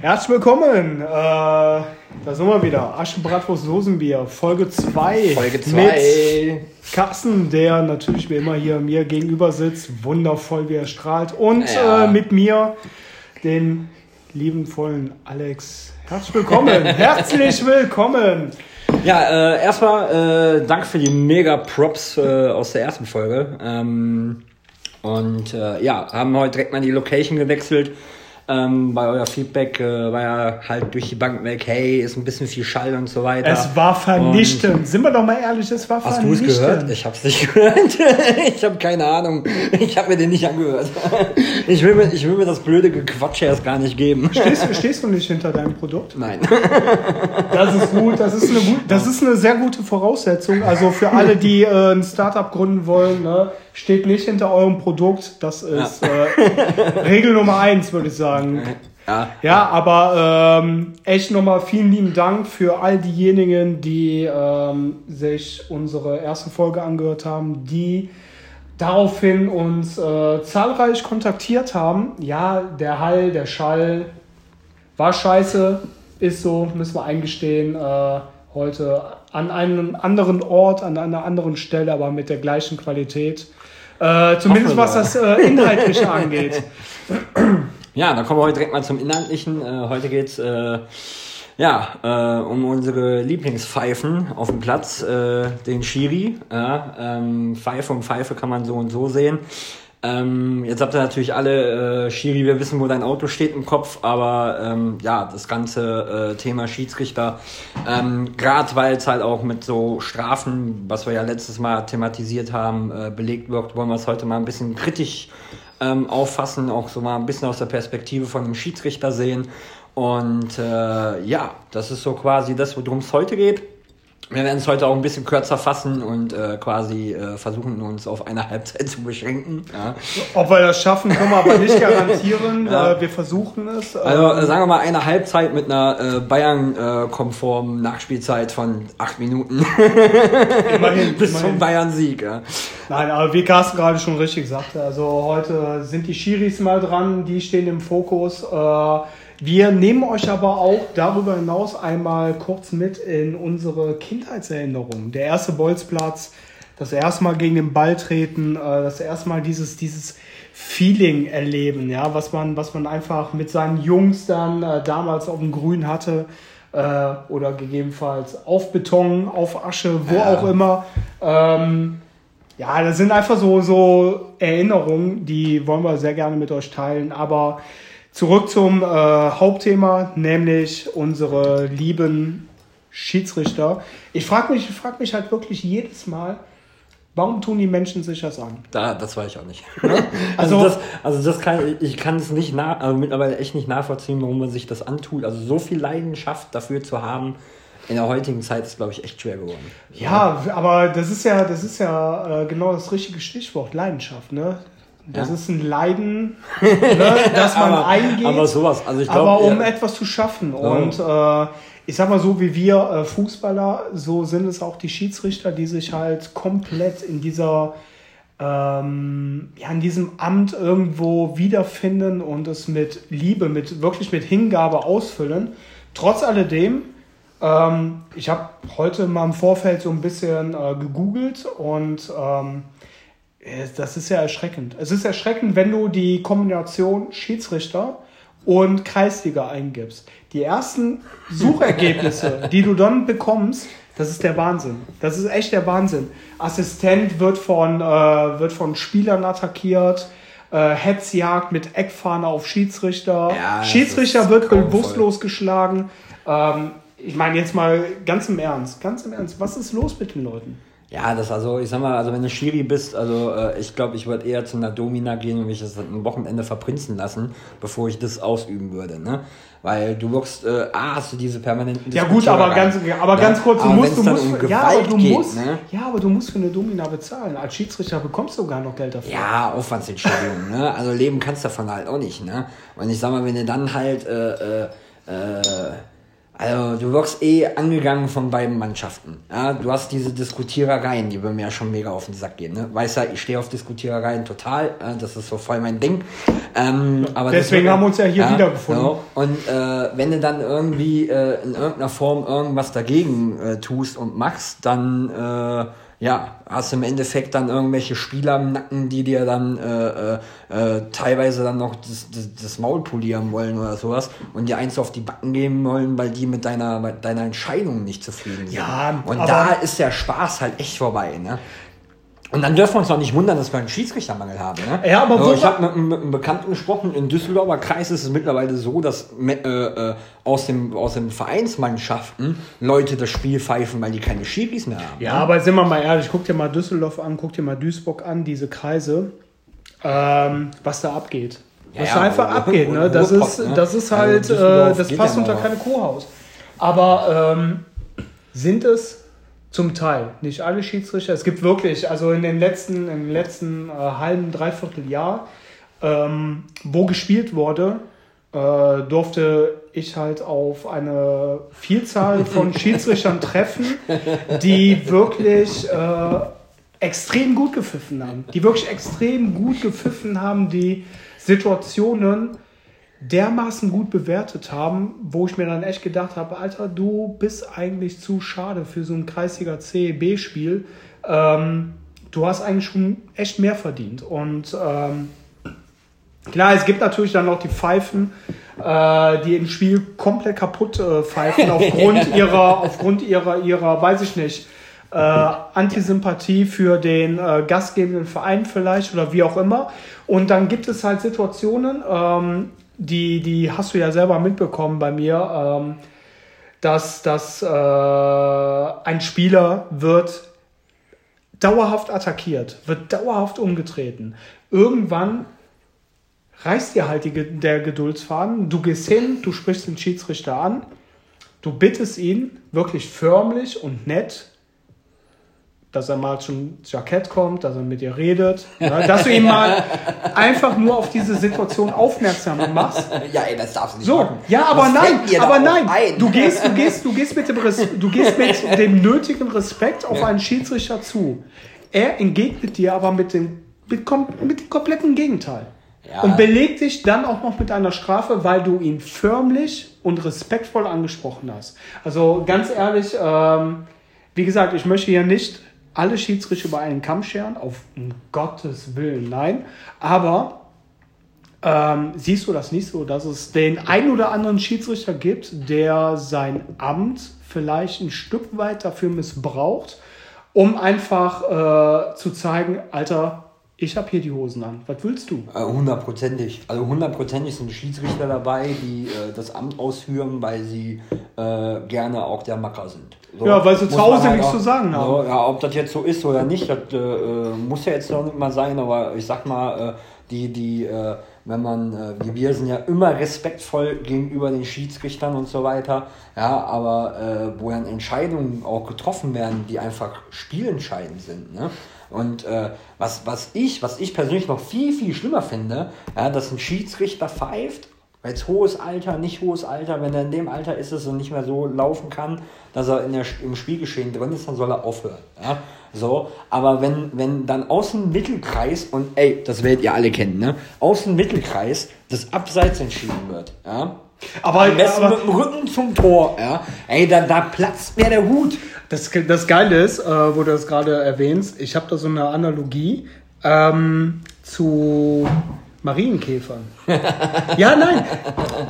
Herzlich willkommen. Äh, da sind wir wieder. Aschenbratwurst Soßenbier, Folge 2. Folge 2. Mit Carsten, der natürlich wie immer hier mir gegenüber sitzt, wundervoll wie er strahlt. Und Ja. äh, mit mir, den liebenvollen Alex. Herzlich willkommen. Herzlich willkommen. Ja, äh, erstmal äh, Dank für die mega Props äh, aus der ersten Folge. Ähm, und äh, ja, haben heute direkt mal die Location gewechselt. Ähm, bei euer Feedback äh, war ja halt durch die Bank weg, hey, ist ein bisschen viel Schall und so weiter. Es war vernichtend. Sind wir doch mal ehrlich, es war Hast du es vernichtend. gehört? Ich hab's nicht gehört. ich habe keine Ahnung. Ich habe mir den nicht angehört. Ich will, mir, ich will mir das blöde Gequatsche erst gar nicht geben. Stehst, stehst du nicht hinter deinem Produkt? Nein. Das ist gut, das ist eine, gut, das ist eine sehr gute Voraussetzung. Also für alle, die äh, ein Startup gründen wollen, ne, steht nicht hinter eurem Produkt. Das ist äh, Regel Nummer eins, würde ich sagen. Ja. Ja, aber ähm, echt nochmal vielen lieben Dank für all diejenigen, die ähm, sich unsere erste Folge angehört haben, die daraufhin uns äh, zahlreich kontaktiert haben. Ja, der Hall, der Schall war scheiße, ist so, müssen wir eingestehen. Äh, heute an einem anderen Ort, an einer anderen Stelle, aber mit der gleichen Qualität. Äh, zumindest was das äh, Inhaltliche angeht. Ja, dann kommen wir heute direkt mal zum Inhaltlichen. Äh, heute geht's äh, ja, äh, um unsere Lieblingspfeifen auf dem Platz, äh, den Schiri. Ja, ähm, Pfeife und Pfeife kann man so und so sehen. Ähm, jetzt habt ihr natürlich alle, äh, Schiri, wir wissen, wo dein Auto steht im Kopf, aber ähm, ja, das ganze äh, Thema Schiedsrichter, ähm, gerade weil es halt auch mit so Strafen, was wir ja letztes Mal thematisiert haben, äh, belegt wird, wollen wir es heute mal ein bisschen kritisch ähm, auffassen, auch so mal ein bisschen aus der Perspektive von einem Schiedsrichter sehen. Und äh, ja, das ist so quasi das, worum es heute geht. Wir werden es heute auch ein bisschen kürzer fassen und äh, quasi äh, versuchen, uns auf eine Halbzeit zu beschränken. Ja. Ob wir das schaffen, können wir aber nicht garantieren. Ja. Äh, wir versuchen es. Also äh, Ähm, sagen wir mal eine Halbzeit mit einer äh, Bayern-konformen Nachspielzeit von acht Minuten immerhin, bis zum immerhin. Bayern-Sieg. Ja. Nein, aber wie Carsten gerade schon richtig sagte, also heute sind die Schiris mal dran, die stehen im Fokus. Wir nehmen euch aber auch darüber hinaus einmal kurz mit in unsere Kindheitserinnerungen. Der erste Bolzplatz, das erste Mal gegen den Ball treten, äh, das erste Mal dieses, dieses Feeling erleben, ja, was man, was man einfach mit seinen Jungs dann äh, damals auf dem Grün hatte äh, oder gegebenenfalls auf Beton, auf Asche, wo Ja. auch immer. Ähm, ja, das sind einfach so, so Erinnerungen, die wollen wir sehr gerne mit euch teilen. Aber zurück zum äh, Hauptthema, nämlich unsere lieben Schiedsrichter. Ich frage mich, ich frag mich halt wirklich jedes Mal, warum tun die Menschen sich das an? Da, das weiß ich auch nicht. Also- Also, das, also das kann ich kann es nicht nach, also mittlerweile echt nicht nachvollziehen, warum man sich das antut. Also so viel Leidenschaft dafür zu haben in der heutigen Zeit ist, glaube ich, echt schwer geworden. Ja, aber das ist ja, das ist ja äh, genau das richtige Stichwort, Leidenschaft, ne? Das Ja. ist ein Leiden, ne, das man aber, eingeht. aber sowas, also ich glaube, aber um ja, etwas zu schaffen. Und äh, ich sag mal so, wie wir äh, Fußballer, so sind es auch die Schiedsrichter, die sich halt komplett in dieser ähm, ja, in diesem Amt irgendwo wiederfinden und es mit Liebe, mit wirklich mit Hingabe ausfüllen. Trotz alledem, ähm, ich habe heute mal im Vorfeld so ein bisschen äh, gegoogelt und ähm, das ist ja erschreckend. Es ist erschreckend, wenn du die Kombination Schiedsrichter und Kreisliga eingibst. Die ersten Suchergebnisse, die du dann bekommst, das ist der Wahnsinn. Das ist echt der Wahnsinn. Assistent wird von, äh, wird von Spielern attackiert. Äh, Hetzjagd mit Eckfahne auf Schiedsrichter. Ja, Schiedsrichter wird bewusstlos geschlagen. Ähm, ich meine jetzt mal ganz im Ernst, ganz im Ernst, was ist los mit den Leuten? Ja, das also, ich sag mal, also wenn du Schiri bist, also äh, ich glaube, ich würde eher zu einer Domina gehen und mich das ein Wochenende verprinzen lassen, bevor ich das ausüben würde, ne? Weil du wirkst, äh, A, hast du diese permanenten Ja gut, aber ganz, aber ganz kurz, du aber musst, du musst, um für, ja, aber Gewalt du geht, musst, ne? ja, aber du musst für eine Domina bezahlen. Als Schiedsrichter bekommst du gar noch Geld dafür. Ja, Aufwandsentschädigung, ne? Also leben kannst du davon halt auch nicht, ne? Und ich sag mal, wenn du dann halt, äh, äh, äh, Also du wirkst eh angegangen von beiden Mannschaften. Ja, du hast diese Diskutierereien, die bei mir ja schon mega auf den Sack gehen. Ne? Weißt ja, ich stehe auf Diskutierereien total. Das ist so voll mein Ding. Ähm, aber Deswegen das, haben wir uns ja hier ja, wiedergefunden. Genau. Und äh, wenn du dann irgendwie äh, in irgendeiner Form irgendwas dagegen äh, tust und machst, dann äh, ja, hast im Endeffekt dann irgendwelche Spieler im Nacken, die dir dann äh, äh, äh, teilweise dann noch das, das, das, Maul polieren wollen oder sowas und dir eins auf die Backen geben wollen, weil die mit deiner, mit deiner Entscheidung nicht zufrieden sind. Ja, und da ist der Spaß halt echt vorbei. Ne? Und dann dürfen wir uns noch nicht wundern, dass wir einen Schiedsrichtermangel haben. Ne? Ja, aber also, ich habe mit, mit, einem Bekannten gesprochen, in Düsseldorfer Kreis ist es mittlerweile so, dass äh, äh, aus, dem, aus den Vereinsmannschaften Leute das Spiel pfeifen, weil die keine Schiris mehr haben. Ja, ne? aber sind wir mal ehrlich, guck dir mal Düsseldorf an, guck dir mal Duisburg an, diese Kreise, ähm, was da abgeht. Was ja, da einfach abgeht, ne? Das ist, ne? das ist also halt, also äh, das passt unter keine Kuhhaus. Aber ähm, sind es zum Teil, nicht alle Schiedsrichter. Es gibt wirklich, also in den letzten, im letzten äh, halben, dreiviertel Jahr, ähm, wo gespielt wurde, äh, durfte ich halt auf eine Vielzahl von Schiedsrichtern treffen, die wirklich äh, extrem gut gepfiffen haben. Die wirklich extrem gut gepfiffen haben, die Situationen dermaßen gut bewertet haben, wo ich mir dann echt gedacht habe, Alter, du bist eigentlich zu schade für so ein kreisiger CEB-Spiel. Ähm, du hast eigentlich schon echt mehr verdient. Und ähm, klar, es gibt natürlich dann noch die Pfeifen, äh, die im Spiel komplett kaputt äh, pfeifen aufgrund ihrer, aufgrund ihrer, ihrer, weiß ich nicht, äh, Antisympathie für den äh, gastgebenden Verein vielleicht oder wie auch immer. Und dann gibt es halt Situationen, ähm, die, die hast du ja selber mitbekommen bei mir, ähm, dass, dass äh, ein Spieler wird dauerhaft attackiert, wird dauerhaft umgetreten. Irgendwann reißt dir halt die, der Geduldsfaden, du gehst hin, du sprichst den Schiedsrichter an, du bittest ihn wirklich förmlich und nett, dass er mal zum Jackett kommt, dass er mit dir redet, ne? dass du ihn mal einfach nur auf diese Situation aufmerksam machst. Ja, ey, das darfst du nicht so, machen. Ja, aber das nein, aber nein. Ein. Du gehst, du gehst, du gehst mit dem, du gehst mit dem nötigen Respekt auf einen Schiedsrichter zu. Er entgegnet dir aber mit dem, mit, mit dem kompletten Gegenteil. Ja. Und belegt dich dann auch noch mit einer Strafe, weil du ihn förmlich und respektvoll angesprochen hast. Also ganz ehrlich, ähm, wie gesagt, ich möchte hier nicht alle Schiedsrichter über einen Kamm scheren, auf um Gottes Willen, nein. Aber ähm, siehst du das nicht so, dass es den einen oder anderen Schiedsrichter gibt, der sein Amt vielleicht ein Stück weit dafür missbraucht, um einfach äh, zu zeigen, Alter, ich habe hier die Hosen an. Was willst du? Äh, hundertprozentig. Also hundertprozentig sind Schiedsrichter dabei, die äh, das Amt ausführen, weil sie äh, gerne auch der Macker sind. So, ja, weil sie zu Hause halt nichts zu sagen haben. So, ja, ob das jetzt so ist oder nicht, das äh, äh, muss ja jetzt noch nicht mal sein, aber ich sag mal, äh, die, die, wenn man, wir sind ja immer respektvoll gegenüber den Schiedsrichtern und so weiter, ja, aber wo dann Entscheidungen auch getroffen werden, die einfach spielentscheidend sind, ne? Und äh, was, was ich, was ich persönlich noch viel, viel schlimmer finde, ja, dass ein Schiedsrichter pfeift Jetzt hohes Alter, nicht hohes Alter, wenn er in dem Alter ist es und nicht mehr so laufen kann, dass er in der, im Spielgeschehen drin ist, dann soll er aufhören. Ja? So, aber wenn, wenn dann aus dem Mittelkreis, und ey, das werdet ihr alle kennen, ne? Aus dem Mittelkreis das Abseits entschieden wird, ja? Aber, Am besten aber, mit dem Rücken zum Tor, ja? Ey, da, da platzt mir der Hut. Das, das Geile ist, äh, wo du das gerade erwähnst, ich habe da so eine Analogie ähm, zu Marienkäfern. ja, nein.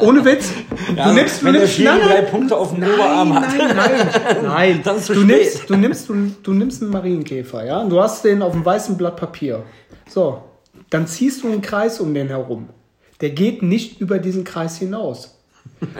Ohne Witz. Ja, du nimmst, du nimmst nein, drei Punkte auf dem nein, Oberarm hat. Nein, nein, nein. Dann ist du, nimmst, du, nimmst, du, du nimmst einen Marienkäfer, ja? Und du hast den auf einem weißen Blatt Papier. So, dann ziehst du einen Kreis um den herum. Der geht nicht über diesen Kreis hinaus.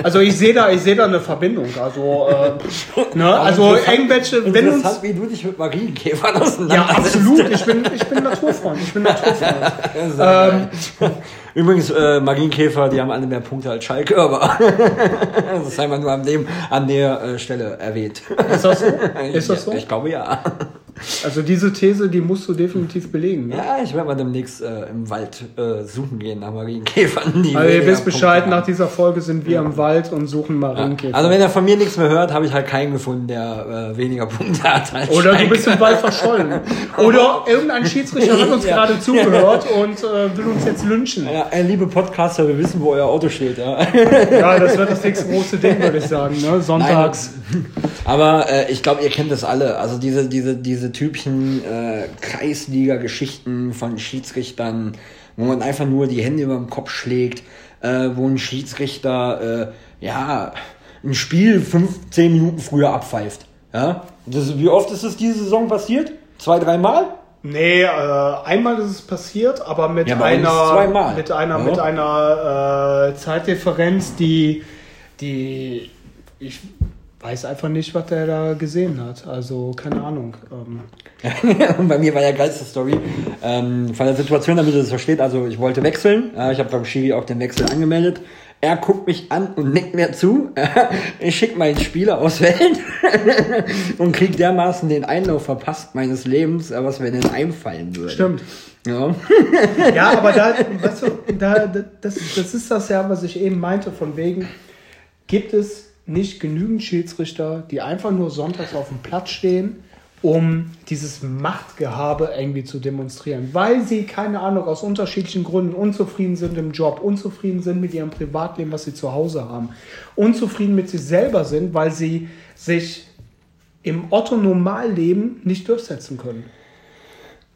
Also ich sehe da, ich sehe da eine Verbindung. Also, äh, ne? also irgendwelche, wenn uns, wie du dich mit Marienkäfern. Ja, absolut. Ich bin, ich bin Naturfreund. Ich bin Naturfreund. ähm, Übrigens, äh, Marienkäfer, die haben alle mehr Punkte als Schalke, aber das sei mal nur an dem, an der äh, Stelle erwähnt. Ist das so? Ist das so? Ich glaube ja. Also diese These, die musst du definitiv belegen. Ne? Ja, ich werde mal demnächst äh, im Wald äh, suchen gehen nach Marienkäfern. Die also ihr wisst Bescheid, nach dieser Folge sind wir ja. im Wald und suchen Marienkäfer. Ja. Also wenn er von mir nichts mehr hört, habe ich halt keinen gefunden, der äh, weniger Punkte hat. Oder du bist im Wald verschollen. Oder irgendein Schiedsrichter hat uns ja. gerade zugehört und äh, will uns jetzt lynchen. Ja, liebe Podcaster, wir wissen, wo euer Auto steht. Ja, ja das wird das nächste große Ding, würde ich sagen. Ne? Sonntags. Nein. Aber äh, ich glaube, ihr kennt das alle. Also diese, diese, diese Typchen äh, Kreisliga-Geschichten von Schiedsrichtern, wo man einfach nur die Hände über dem Kopf schlägt, äh, wo ein Schiedsrichter äh, ja ein Spiel 15 Minuten früher abpfeift. Ja? Das, wie oft ist es diese Saison passiert? Zwei, dreimal? Nee, äh, einmal ist es passiert, aber mit ja, einer mit einer ja. mit einer äh, Zeitdifferenz, die die ich weiß einfach nicht, was der da gesehen hat. Also keine Ahnung. Ähm. bei mir war ja geilste Story ähm, von der Situation, damit ihr das versteht. Also ich wollte wechseln. Äh, ich habe beim Schiri auch den Wechsel angemeldet. Er guckt mich an und nickt mir zu. Ich schicke meinen Spieler auswählen und krieg dermaßen den Einlauf verpasst meines Lebens, was mir denn einfallen würde. Stimmt. Ja. ja, aber da, weißt du, da, das, das ist das ja, was ich eben meinte, von wegen, gibt es nicht genügend Schiedsrichter, die einfach nur sonntags auf dem Platz stehen, um dieses Machtgehabe irgendwie zu demonstrieren, weil sie, keine Ahnung, aus unterschiedlichen Gründen unzufrieden sind im Job, unzufrieden sind mit ihrem Privatleben, was sie zu Hause haben, unzufrieden mit sich selber sind, weil sie sich im Otto-Normalleben nicht durchsetzen können.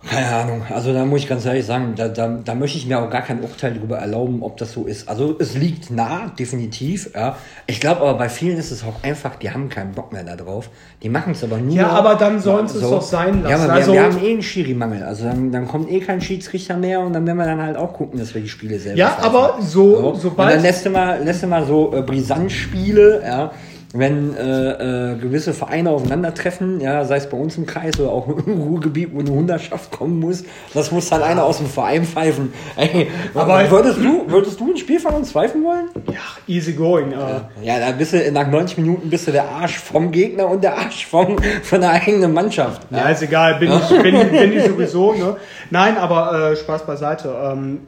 Keine Ahnung. Also da muss ich ganz ehrlich sagen, da, da, da möchte ich mir auch gar kein Urteil darüber erlauben, ob das so ist. Also es liegt nah, definitiv. Ja. Ich glaube aber bei vielen ist es auch einfach, die haben keinen Bock mehr darauf. Die machen es aber nie. Ja, aber dann sollen sie so. es doch sein lassen. Ja, aber wir, also, wir haben eh einen Schiri-Mangel. Also dann, dann kommt eh kein Schiedsrichter mehr und dann werden wir dann halt auch gucken, dass wir die Spiele selber Ja, pfeifen. aber so, so. sobald... Und dann lässt du mal, lässt du mal so äh, Brisant-Spiele, ja, wenn äh, äh, gewisse Vereine aufeinandertreffen, ja, sei es bei uns im Kreis oder auch im Ruhrgebiet, wo eine Hunderschaft kommen muss, das muss halt einer aus dem Verein pfeifen. Ey, aber würdest du, würdest du ein Spiel von uns pfeifen wollen? Ja, easy going. Ja, ja da bist du nach 90 Minuten bist du der Arsch vom Gegner und der Arsch vom, von der eigenen Mannschaft. Ja, ja ist egal, bin ich, bin, bin ich sowieso. Ne? Nein, aber äh, Spaß beiseite. Ähm,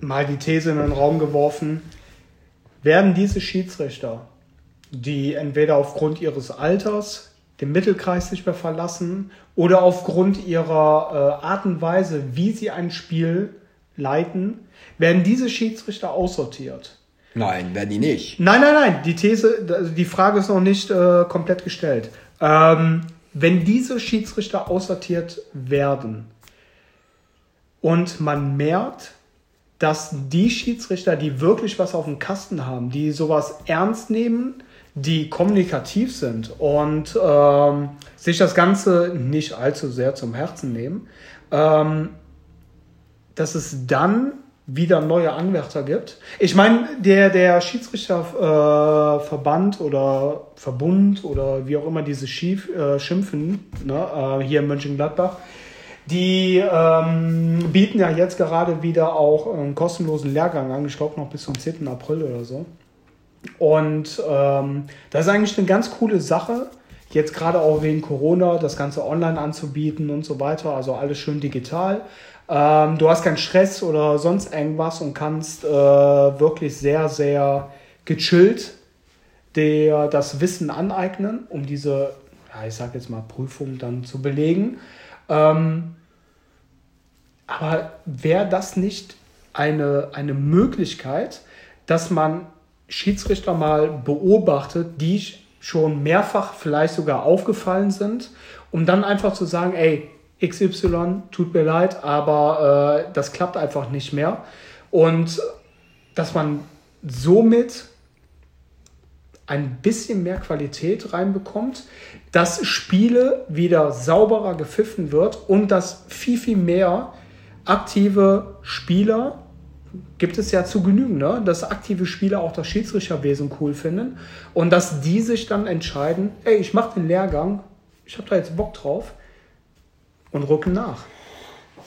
mal die These in den Raum geworfen werden diese Schiedsrichter, die entweder aufgrund ihres Alters den Mittelkreis nicht mehr verlassen oder aufgrund ihrer äh, Art und Weise, wie sie ein Spiel leiten, werden diese Schiedsrichter aussortiert. Nein, werden die nicht. Nein, nein, nein. Die These, also die Frage ist noch nicht äh, komplett gestellt. Ähm, wenn diese Schiedsrichter aussortiert werden und man merkt, dass die Schiedsrichter, die wirklich was auf dem Kasten haben, die sowas ernst nehmen, die kommunikativ sind und ähm, sich das Ganze nicht allzu sehr zum Herzen nehmen, ähm, dass es dann wieder neue Anwärter gibt. Ich meine, der, der Schiedsrichterverband äh, oder Verbund oder wie auch immer diese Schief, äh, schimpfen, ne, äh, hier in Mönchengladbach, die ähm, bieten ja jetzt gerade wieder auch einen kostenlosen Lehrgang an, ich glaube noch bis zum 10. April oder so. Und ähm, das ist eigentlich eine ganz coole Sache, jetzt gerade auch wegen Corona, das Ganze online anzubieten und so weiter, also alles schön digital. Ähm, du hast keinen Stress oder sonst irgendwas und kannst äh, wirklich sehr, sehr gechillt dir das Wissen aneignen, um diese, ja, ich sag jetzt mal, Prüfung dann zu belegen. Ähm, aber wäre das nicht eine, eine Möglichkeit, dass man Schiedsrichter mal beobachtet, die schon mehrfach vielleicht sogar aufgefallen sind, um dann einfach zu sagen, ey, XY, tut mir leid, aber äh, das klappt einfach nicht mehr. Und dass man somit ein bisschen mehr Qualität reinbekommt, dass Spiele wieder sauberer gepfiffen wird und dass viel, viel mehr aktive Spieler gibt es ja zu genügen, ne? dass aktive Spieler auch das Schiedsrichterwesen cool finden und dass die sich dann entscheiden, ey, ich mache den Lehrgang, ich habe da jetzt Bock drauf und rücken nach.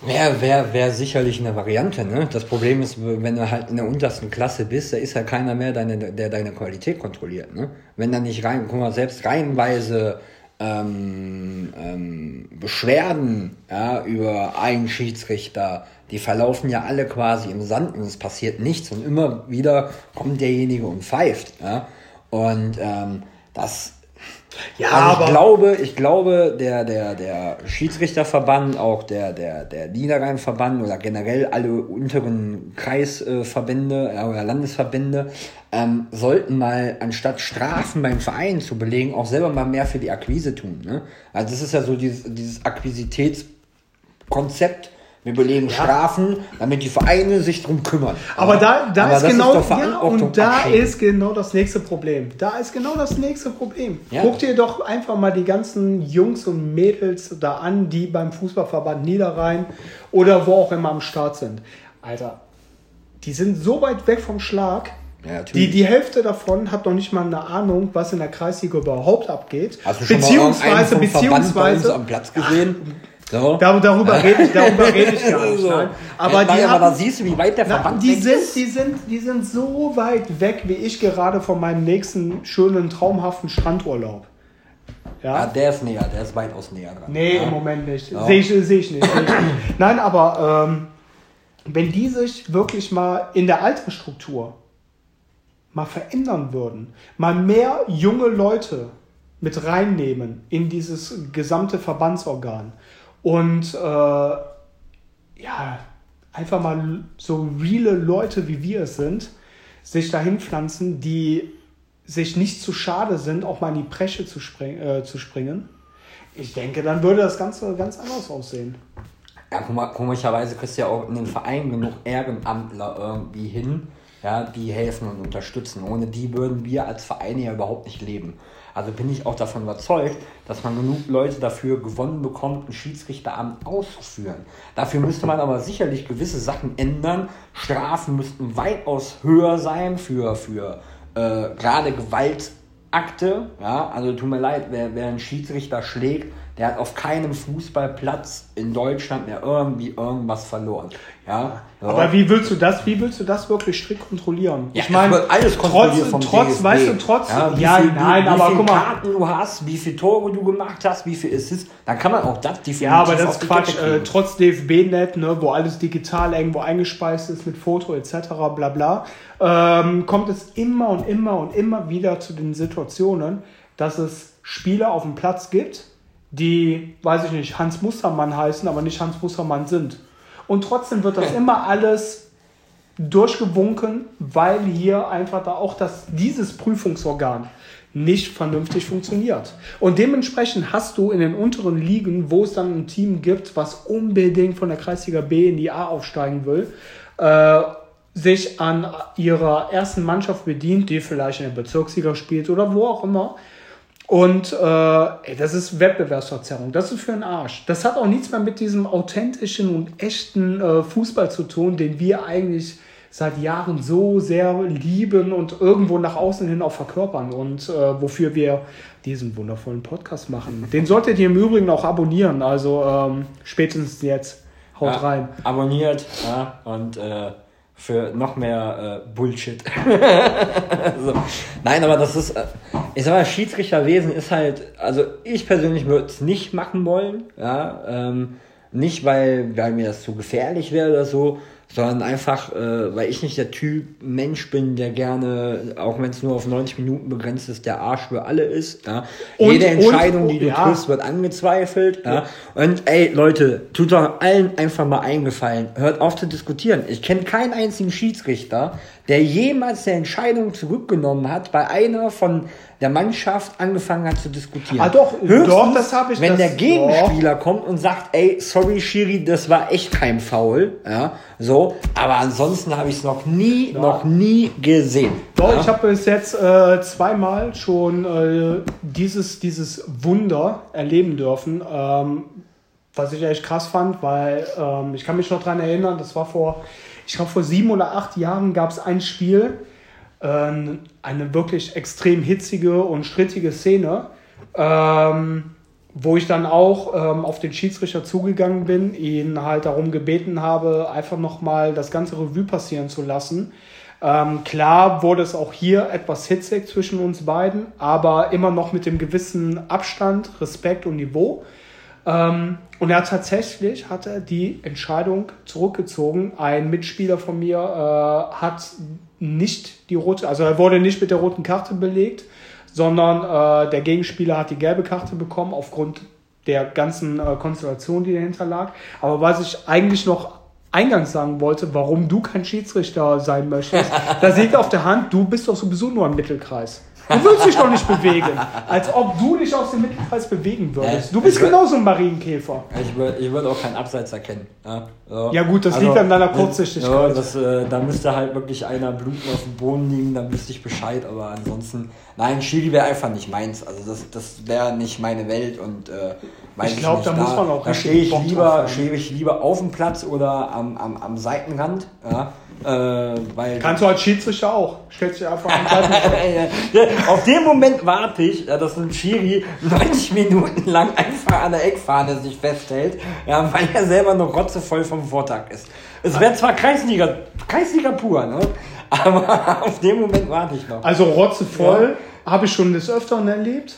Wäre wär, sicherlich eine Variante. Ne? Das Problem ist, wenn du halt in der untersten Klasse bist, da ist ja keiner mehr, deine, der deine Qualität kontrolliert. Ne? Wenn da nicht rein, guck mal, selbst reihenweise ähm, ähm, Beschwerden ja, über einen Schiedsrichter, die verlaufen ja alle quasi im Sand und es passiert nichts und immer wieder kommt derjenige und pfeift. Ja? Und ähm, das ja, also ich aber glaube, ich glaube, der, der, der Schiedsrichterverband, auch der, der, der Niederrheinverband oder generell alle unteren Kreisverbände äh, oder Landesverbände ähm, sollten mal, anstatt Strafen beim Verein zu belegen, auch selber mal mehr für die Akquise tun. Ne? Also das ist ja so dieses, dieses Akquisitätskonzept, wir belegen ja. Strafen, damit die Vereine sich drum kümmern. Aber da, da Aber ist genau ist ja, und da abschieden. ist genau das nächste Problem. Da ist genau das nächste Problem. Ja. Guck dir doch einfach mal die ganzen Jungs und Mädels da an, die beim Fußballverband Niederrhein oder wo auch immer am Start sind. Alter, die sind so weit weg vom Schlag. Ja, die, die Hälfte davon hat noch nicht mal eine Ahnung, was in der Kreisliga überhaupt abgeht. Hast du schon beziehungsweise, mal beziehungsweise, beziehungsweise am Platz gesehen? Ach, so. Dar darüber rede ich, darüber rede ich gar nicht. So. Aber, ja, die aber da siehst du, wie weit der Verband na, die sind, ist. Die sind, die sind so weit weg, wie ich gerade von meinem nächsten schönen, traumhaften Strandurlaub. Ja? ja, der ist näher, der ist weitaus näher dran. Nee, ja. im Moment nicht. Ja. Sehe ich, seh ich nicht. Seh ich nicht. Nein, aber ähm, wenn die sich wirklich mal in der Altersstruktur mal verändern würden, mal mehr junge Leute mit reinnehmen in dieses gesamte Verbandsorgan, und äh, ja, einfach mal so reale Leute, wie wir es sind, sich dahin pflanzen, die sich nicht zu schade sind, auch mal in die Bresche zu, spring, äh, zu springen. Ich denke, dann würde das Ganze ganz anders aussehen. Ja, komischerweise kriegst du ja auch in den Vereinen genug Ehrenamtler irgendwie hin, ja, die helfen und unterstützen. Ohne die würden wir als Vereine ja überhaupt nicht leben. Also bin ich auch davon überzeugt, dass man genug Leute dafür gewonnen bekommt, ein Schiedsrichteramt auszuführen. Dafür müsste man aber sicherlich gewisse Sachen ändern. Strafen müssten weitaus höher sein für, für äh, gerade Gewaltakte. Ja? Also tut mir leid, wer, wer einen Schiedsrichter schlägt, der hat auf keinem Fußballplatz in Deutschland mehr irgendwie irgendwas verloren. Ja, so. Aber wie willst du das, wie willst du das wirklich strikt kontrollieren? Ja, ich meine, alles kontrolliert vom trotz, DFB. weißt du, trotz, ja, ja viel, nein, wie, aber guck mal. Karten du hast, wie viele Tore du gemacht hast, wie viel Assists, dann kann man auch das definitiv Ja, aber das ist Quatsch, äh, trotz DFB-Net, ne, wo alles digital irgendwo eingespeist ist mit Foto etc., bla bla, ähm, kommt es immer und immer und immer wieder zu den Situationen, dass es Spieler auf dem Platz gibt, die, weiß ich nicht, Hans Mustermann heißen, aber nicht Hans Mustermann sind. Und trotzdem wird das immer alles durchgewunken, weil hier einfach da auch das, dieses Prüfungsorgan nicht vernünftig funktioniert. Und dementsprechend hast du in den unteren Ligen, wo es dann ein Team gibt, was unbedingt von der Kreisliga B in die A aufsteigen will, äh, sich an ihrer ersten Mannschaft bedient, die vielleicht in der Bezirksliga spielt oder wo auch immer, und äh, ey, das ist Wettbewerbsverzerrung. Das ist für einen Arsch. Das hat auch nichts mehr mit diesem authentischen und echten äh, Fußball zu tun, den wir eigentlich seit Jahren so sehr lieben und irgendwo nach außen hin auch verkörpern und äh, wofür wir diesen wundervollen Podcast machen. Den solltet ihr im Übrigen auch abonnieren. Also ähm, spätestens jetzt. Haut ja, rein. Abonniert ja, und äh, für noch mehr äh, Bullshit. so. Nein, aber das ist, äh, ich sag mal, Schiedsrichterwesen ist halt, also ich persönlich würde es nicht machen wollen, ja, ähm, nicht weil, weil mir das zu gefährlich wäre oder so, sondern einfach, äh, weil ich nicht der Typ Mensch bin, der gerne, auch wenn es nur auf 90 Minuten begrenzt ist, der Arsch für alle ist. Ja. Und, Jede Entscheidung, und, die du ja. triffst, wird angezweifelt. Ja. ja. Und ey, Leute, tut doch allen einfach mal eingefallen. Hört auf zu diskutieren. Ich kenne keinen einzigen Schiedsrichter, der jemals eine Entscheidung zurückgenommen hat bei einer von der Mannschaft angefangen hat zu diskutieren. Ah doch, Höchstens, doch das habe ich. Wenn das, der Gegenspieler doch. kommt und sagt, ey, sorry Schiri, das war echt kein Foul, ja, so, aber ansonsten habe ich es noch nie, ja. noch nie gesehen. Doch, ja? ich habe bis jetzt äh, zweimal schon äh, dieses, dieses Wunder erleben dürfen, ähm, was ich echt krass fand, weil ähm, ich kann mich noch daran erinnern, das war vor, ich glaube vor sieben oder acht Jahren gab es ein Spiel, eine wirklich extrem hitzige und strittige Szene, ähm, wo ich dann auch ähm, auf den Schiedsrichter zugegangen bin, ihn halt darum gebeten habe, einfach nochmal das ganze Revue passieren zu lassen. Ähm, klar wurde es auch hier etwas hitzig zwischen uns beiden, aber immer noch mit dem gewissen Abstand, Respekt und Niveau. Ähm, und er hat tatsächlich hat er die Entscheidung zurückgezogen. Ein Mitspieler von mir äh, hat nicht die rote, also er wurde nicht mit der roten Karte belegt, sondern äh, der Gegenspieler hat die gelbe Karte bekommen aufgrund der ganzen äh, Konstellation, die dahinter lag. Aber was ich eigentlich noch eingangs sagen wollte, warum du kein Schiedsrichter sein möchtest, da liegt auf der Hand, du bist doch sowieso nur im Mittelkreis. Du willst dich doch nicht bewegen. Als ob du dich aus dem Mittelkreis bewegen würdest. Du bist genauso ein Marienkäfer. Ich würde ich würd auch keinen Abseits erkennen. Ja, so. ja gut, das also, liegt an deiner Kurzsichtigkeit. Ja, das, äh, da müsste halt wirklich einer bluten auf dem Boden liegen, dann wüsste ich Bescheid. Aber ansonsten, nein, Schiri wäre einfach nicht meins. Also das, das wäre nicht meine Welt und äh, ich glaube, da, da, muss man auch Da stehe ich, lieber, steh ich lieber auf dem Platz oder am, am, am Seitenrand. Ja äh, weil Kannst du als Schiedsrichter auch. Stellst dich einfach an Auf den Moment warte ich, dass ein Schiri 90 Minuten lang einfach an der Eckfahne sich festhält, ja, weil er selber noch rotzevoll vom Vortag ist. Es wäre zwar Kreisliga, Kreisliga pur, ne? aber auf den Moment warte ich noch. Also rotzevoll ja. habe ich schon des Öfteren erlebt.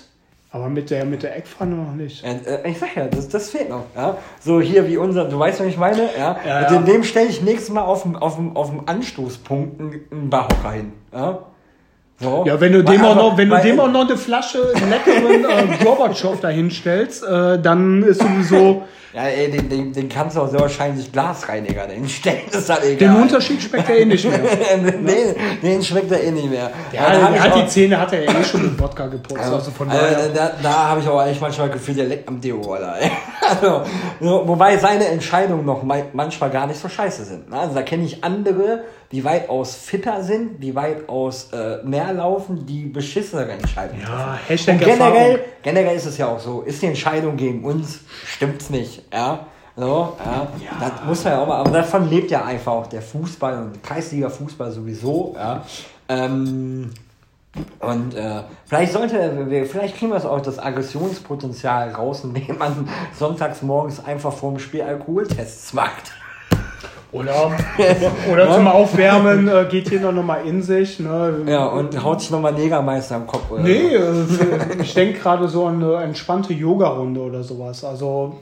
Aber mit der, mit der Eckpfanne noch nicht. Äh, ich sag ja, das, das fehlt noch. Ja? So hier wie unser, du weißt, was ich meine? Ja? ja, ja. Dem stelle ich nächstes Mal auf dem, auf dem, auf dem Anstoßpunkt einen Barhocker hin. Ja? So. Ja, wenn du dem auch noch, wenn du dem auch noch eine Flasche leckeren äh, Gorbatschow dahinstellst, äh, dann ist sowieso. Ja, ey, den, den, den kannst du auch sehr wahrscheinlich Glasreiniger den stellen, ist halt egal. Den Unterschied schmeckt er eh nicht mehr. den, den schmeckt er eh nicht mehr. Ja, ja der hat die Zähne hat er eh schon mit Wodka geputzt. Also, also von daher. Also, da da habe ich auch eigentlich manchmal Gefühl, der leckt am Deo, Alter. also, wobei seine Entscheidungen noch manchmal gar nicht so scheiße sind. Ne? Also da kenne ich andere, die weitaus fitter sind, die weitaus äh, mehr laufen, die beschissenere Entscheidungen Ja, Hashtag Und generell, generell ist es ja auch so, ist die Entscheidung gegen uns, stimmt's nicht. Ja, so, ja. ja. Das muss man ja auch mal, aber davon lebt ja einfach auch der Fußball und Kreisliga Fußball sowieso. Ja. Ähm, und äh, vielleicht sollte, wir, vielleicht kriegen wir es auch das Aggressionspotenzial raus, indem man sonntags morgens einfach vorm Spiel Alkoholtests macht. Oder, oder zum Aufwärmen äh, geht hier noch mal in sich. Ne? Ja, und haut sich nochmal Negermeister am Kopf. Oder nee, so. äh, ich denke gerade so an eine entspannte Yoga-Runde oder sowas. Also,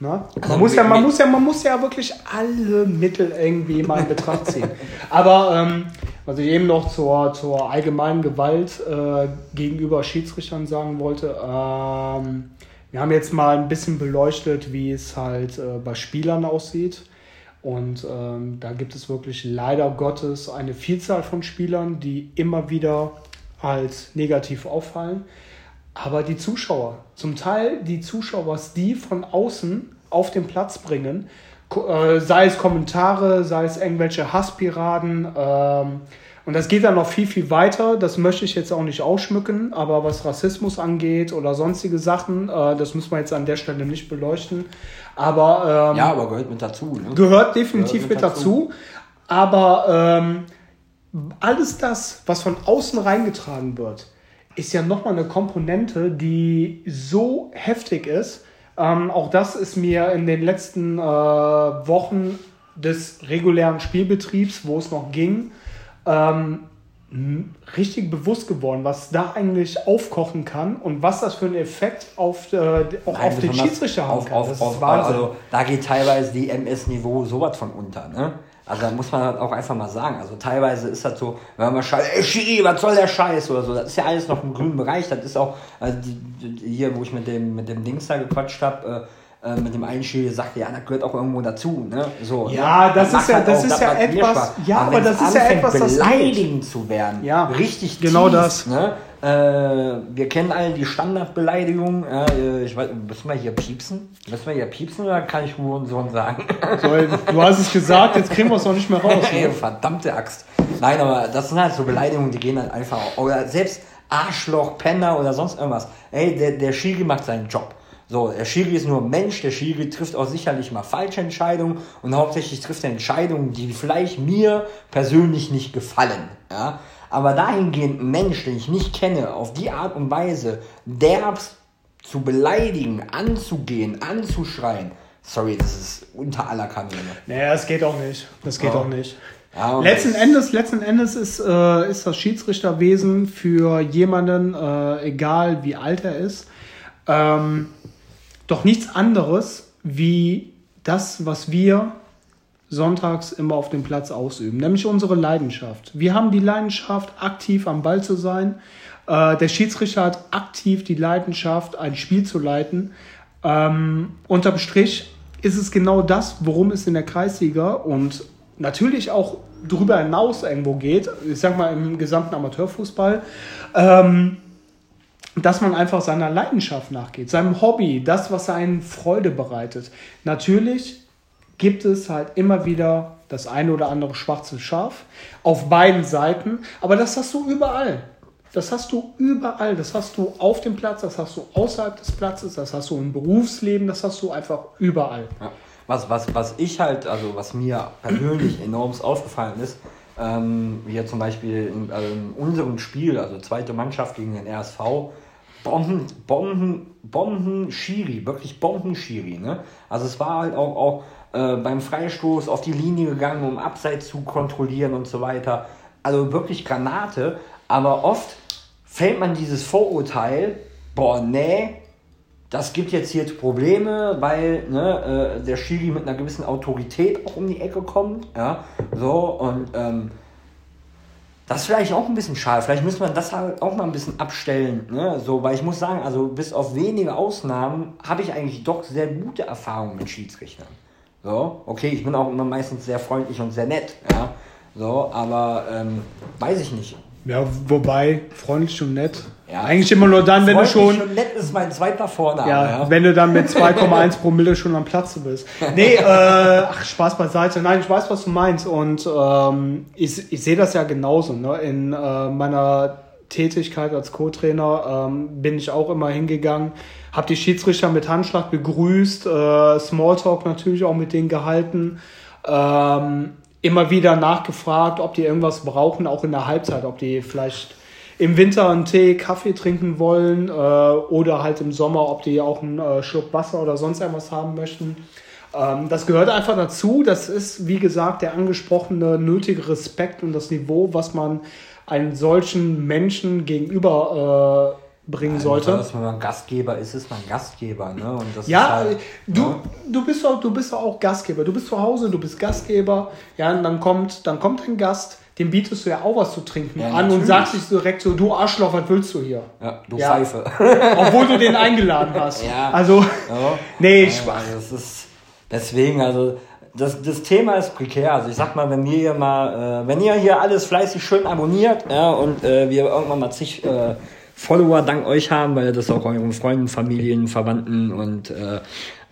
ne? man, also, muss ja, man, muss ja, man muss ja wirklich alle Mittel irgendwie mal in Betracht ziehen. Aber ähm, was ich eben noch zur, zur allgemeinen Gewalt äh, gegenüber Schiedsrichtern sagen wollte, ähm, wir haben jetzt mal ein bisschen beleuchtet, wie es halt äh, bei Spielern aussieht. Und ähm, da gibt es wirklich leider Gottes eine Vielzahl von Spielern, die immer wieder als negativ auffallen. Aber die Zuschauer, zum Teil die Zuschauer, die von außen auf den Platz bringen, äh, sei es Kommentare, sei es irgendwelche Hasspiraden, ähm, und das geht dann noch viel, viel weiter. Das möchte ich jetzt auch nicht ausschmücken, aber was Rassismus angeht oder sonstige Sachen, äh, das muss man jetzt an der Stelle nicht beleuchten. Aber ähm, ja, aber gehört mit dazu. Ne? Gehört definitiv gehört mit, mit dazu. dazu. Aber ähm, alles das, was von außen reingetragen wird, ist ja nochmal eine Komponente, die so heftig ist. Ähm, auch das ist mir in den letzten äh, Wochen des regulären Spielbetriebs, wo es noch ging, ähm, richtig bewusst geworden, was da eigentlich aufkochen kann und was das für einen Effekt auf, äh, auch Nein, auf den Schiedsrichter haben kann. Auf, das auf, ist Wahnsinn. Also da geht teilweise die MS-Niveau sowas von unter. Ne? Also da muss man halt auch einfach mal sagen. Also teilweise ist das so, wenn man schreit, ey Schiri, was soll der Scheiß oder so. Das ist ja alles noch im grünen Bereich. Das ist auch, also die, die, hier, wo ich mit dem, mit dem Dings da gequatscht habe, äh, äh, mit dem Einstieg sagte, ja, das gehört auch irgendwo dazu. Ne? So, ja, ne? das, das ist ja, das ist ja etwas, ja, aber, aber das ist ja etwas, das beleidigend zu werden. Ja, richtig genau tief, das. Ne? Äh, wir kennen alle die Standardbeleidigung. Äh, ich weiß, müssen wir hier piepsen? Müssen wir hier piepsen oder kann ich Hurensohn sagen? So, du hast es gesagt, jetzt kriegen wir es noch nicht mehr raus. Ne? Verdammte Axt. Nein, aber das sind halt so Beleidigungen, die gehen halt einfach. Oder selbst Arschloch, Penner oder sonst irgendwas. Ey, der, der Schiri macht seinen Job. So, der Schiri ist nur Mensch, der Schiri trifft auch sicherlich mal falsche Entscheidungen und hauptsächlich trifft er Entscheidungen, die vielleicht mir persönlich nicht gefallen. Ja? Aber dahingehend ein Mensch, den ich nicht kenne, auf die Art und Weise derbst zu beleidigen, anzugehen, anzuschreien, sorry, das ist unter aller Kanäle. Naja, das geht auch nicht. Das geht oh. auch nicht. Ja, letzten Endes, letzten Endes ist, äh, ist das Schiedsrichterwesen für jemanden, äh, egal wie alt er ist, ähm, doch nichts anderes wie das, was wir sonntags immer auf dem Platz ausüben, nämlich unsere Leidenschaft. Wir haben die Leidenschaft, aktiv am Ball zu sein. Äh, der Schiedsrichter hat aktiv die Leidenschaft, ein Spiel zu leiten. Ähm, unterm Strich ist es genau das, worum es in der Kreisliga und natürlich auch darüber hinaus irgendwo geht, ich sag mal im gesamten Amateurfußball, ähm, dass man einfach seiner Leidenschaft nachgeht, seinem Hobby, das, was einen Freude bereitet. Natürlich gibt es halt immer wieder das eine oder andere schwarze Schaf auf beiden Seiten, aber das hast du überall. Das hast du überall. Das hast du auf dem Platz, das hast du außerhalb des Platzes, das hast du im Berufsleben, das hast du einfach überall. Ja. Was, was, was ich halt, also was mir persönlich enorm aufgefallen ist, ähm, wie zum Beispiel in, also in unserem Spiel, also zweite Mannschaft gegen den RSV, Bomben, Bomben, Bomben, Schiri, wirklich Bomben, Schiri. Ne? Also es war halt auch, auch äh, beim Freistoß auf die Linie gegangen, um Abseits zu kontrollieren und so weiter. Also wirklich Granate, aber oft fällt man dieses Vorurteil, boah, nee, das gibt jetzt hier Probleme, weil ne, äh, der Schiri mit einer gewissen Autorität auch um die Ecke kommt. Ja, so und ähm, das ist vielleicht auch ein bisschen schade. Vielleicht müsste man das halt auch mal ein bisschen abstellen. Ne? So, weil ich muss sagen, also bis auf wenige Ausnahmen habe ich eigentlich doch sehr gute Erfahrungen mit Schiedsrichtern. So, okay, ich bin auch immer meistens sehr freundlich und sehr nett, ja. So, aber ähm, weiß ich nicht. Ja, wobei, freundlich und nett. Ja. Eigentlich immer nur dann, wenn du schon. Und nett ist mein zweiter Vorname. Ja, ja. wenn du dann mit 2,1 Promille schon am Platze bist. Nee, äh, ach, Spaß beiseite. Nein, ich weiß, was du meinst. Und ähm, ich, ich sehe das ja genauso. Ne? In äh, meiner Tätigkeit als Co-Trainer ähm, bin ich auch immer hingegangen, habe die Schiedsrichter mit Handschlag begrüßt, äh, Smalltalk natürlich auch mit denen gehalten. Ähm, immer wieder nachgefragt, ob die irgendwas brauchen, auch in der Halbzeit, ob die vielleicht im Winter einen Tee, Kaffee trinken wollen äh, oder halt im Sommer, ob die auch einen äh, Schluck Wasser oder sonst irgendwas haben möchten. Ähm, das gehört einfach dazu. Das ist, wie gesagt, der angesprochene nötige Respekt und das Niveau, was man einen solchen Menschen gegenüber äh, bringen ja, sollte. Dass wenn man Gastgeber ist, ist man Gastgeber. Ne? Und das ja, halt, du, ne? du, bist auch, du bist auch Gastgeber. Du bist zu Hause, du bist Gastgeber. Ja, und dann kommt, dann kommt ein Gast, dem bietest du ja auch was zu trinken ja, an natürlich. und sagst dich direkt so, du Arschloch, was willst du hier? Ja, du ja. Pfeife. Obwohl du den eingeladen hast. Ja. Also, ja. nee, ich ja, das ist deswegen, also das, das Thema ist prekär. Also ich sag mal, wenn wir hier mal, äh, wenn ihr hier alles fleißig schön abonniert, ja, und äh, wir irgendwann mal zig äh, Follower dank euch haben, weil ihr das auch euren Freunden, Familien, Verwandten und äh,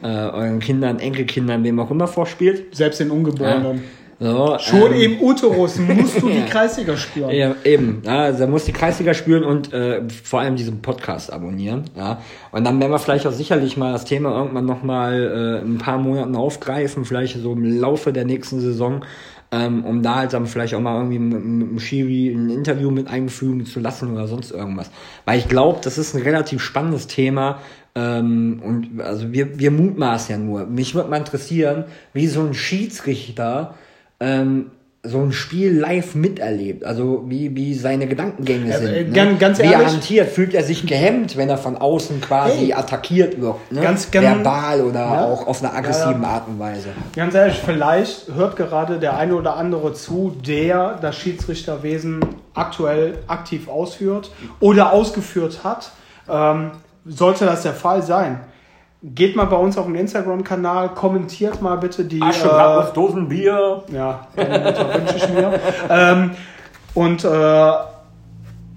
äh, euren Kindern, Enkelkindern, wem auch immer vorspielt. Selbst den Ungeborenen. Ja. So, Schon ähm, im Uterus musst du die Kreisliga spüren. Ja, eben. Ja, also er muss die Kreisliga spüren und äh, vor allem diesen Podcast abonnieren. Ja. Und dann werden wir vielleicht auch sicherlich mal das Thema irgendwann nochmal äh, ein paar Monaten aufgreifen, vielleicht so im Laufe der nächsten Saison, ähm, um da halt dann vielleicht auch mal irgendwie mit, mit dem Schiri ein Interview mit einfügen zu lassen oder sonst irgendwas. Weil ich glaube, das ist ein relativ spannendes Thema, ähm, und also wir, wir mutmaßen ja nur. Mich würde mal interessieren, wie so ein Schiedsrichter ähm, so ein Spiel live miterlebt, also wie, wie seine Gedankengänge ja, sind. Äh, ne? ganz, wie er hantiert, fühlt er sich gehemmt, wenn er von außen quasi hey, attackiert wird. Ne? Ganz, ganz, Verbal oder ja, auch auf eine aggressive ja, Art und Weise. Ganz ehrlich, vielleicht hört gerade der eine oder andere zu, der das Schiedsrichterwesen aktuell aktiv ausführt oder ausgeführt hat. Ähm, sollte das der Fall sein, Geht mal bei uns auf den Instagram-Kanal, kommentiert mal bitte die. Asche, äh, Dosenbier. Ja, wünsche ich mir. ähm, und äh,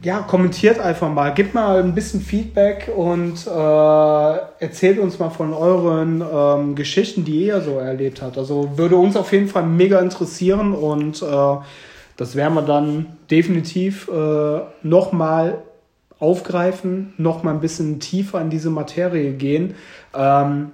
ja, kommentiert einfach mal, gebt mal ein bisschen Feedback und äh, erzählt uns mal von euren ähm, Geschichten, die ihr so erlebt habt. Also würde uns auf jeden Fall mega interessieren und äh, das werden wir dann definitiv äh, nochmal aufgreifen, noch mal ein bisschen tiefer in diese Materie gehen. Ähm,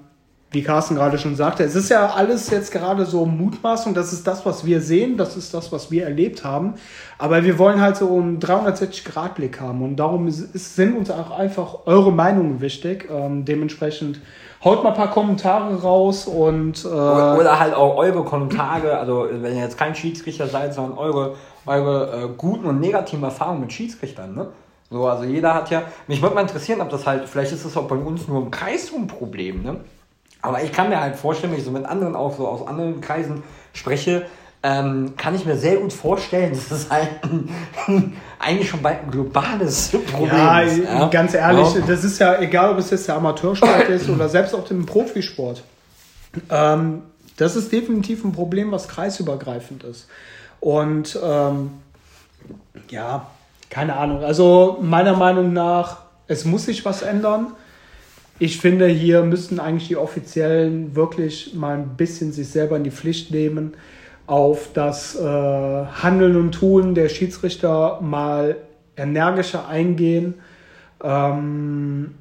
wie Carsten gerade schon sagte, es ist ja alles jetzt gerade so Mutmaßung, das ist das, was wir sehen, das ist das, was wir erlebt haben. Aber wir wollen halt so einen 360-Grad-Blick haben und darum ist, sind uns auch einfach eure Meinungen wichtig. Ähm, dementsprechend haut mal ein paar Kommentare raus und. Äh Oder halt auch eure Kommentare, also wenn ihr jetzt kein Schiedsrichter seid, sondern eure, eure äh, guten und negativen Erfahrungen mit Schiedsrichtern, ne? So, also jeder hat ja. Mich würde mal interessieren, ob das halt, vielleicht ist es auch bei uns nur im Kreis so ein Problem, ne? Aber ich kann mir halt vorstellen, wenn ich so mit anderen auch so aus anderen Kreisen spreche, ähm, kann ich mir sehr gut vorstellen, dass das halt eigentlich schon bald ein globales Problem ja, ist. Ja, ganz ehrlich, ja. das ist ja egal, ob es jetzt der Amateursport ist oder selbst auch dem Profisport. Ähm, das ist definitiv ein Problem, was kreisübergreifend ist. Und ähm, ja, keine Ahnung. Also meiner Meinung nach, es muss sich was ändern ich finde, hier müssten eigentlich die Offiziellen wirklich mal ein bisschen sich selber in die Pflicht nehmen, auf das äh, Handeln und Tun der Schiedsrichter mal energischer eingehen, ähm,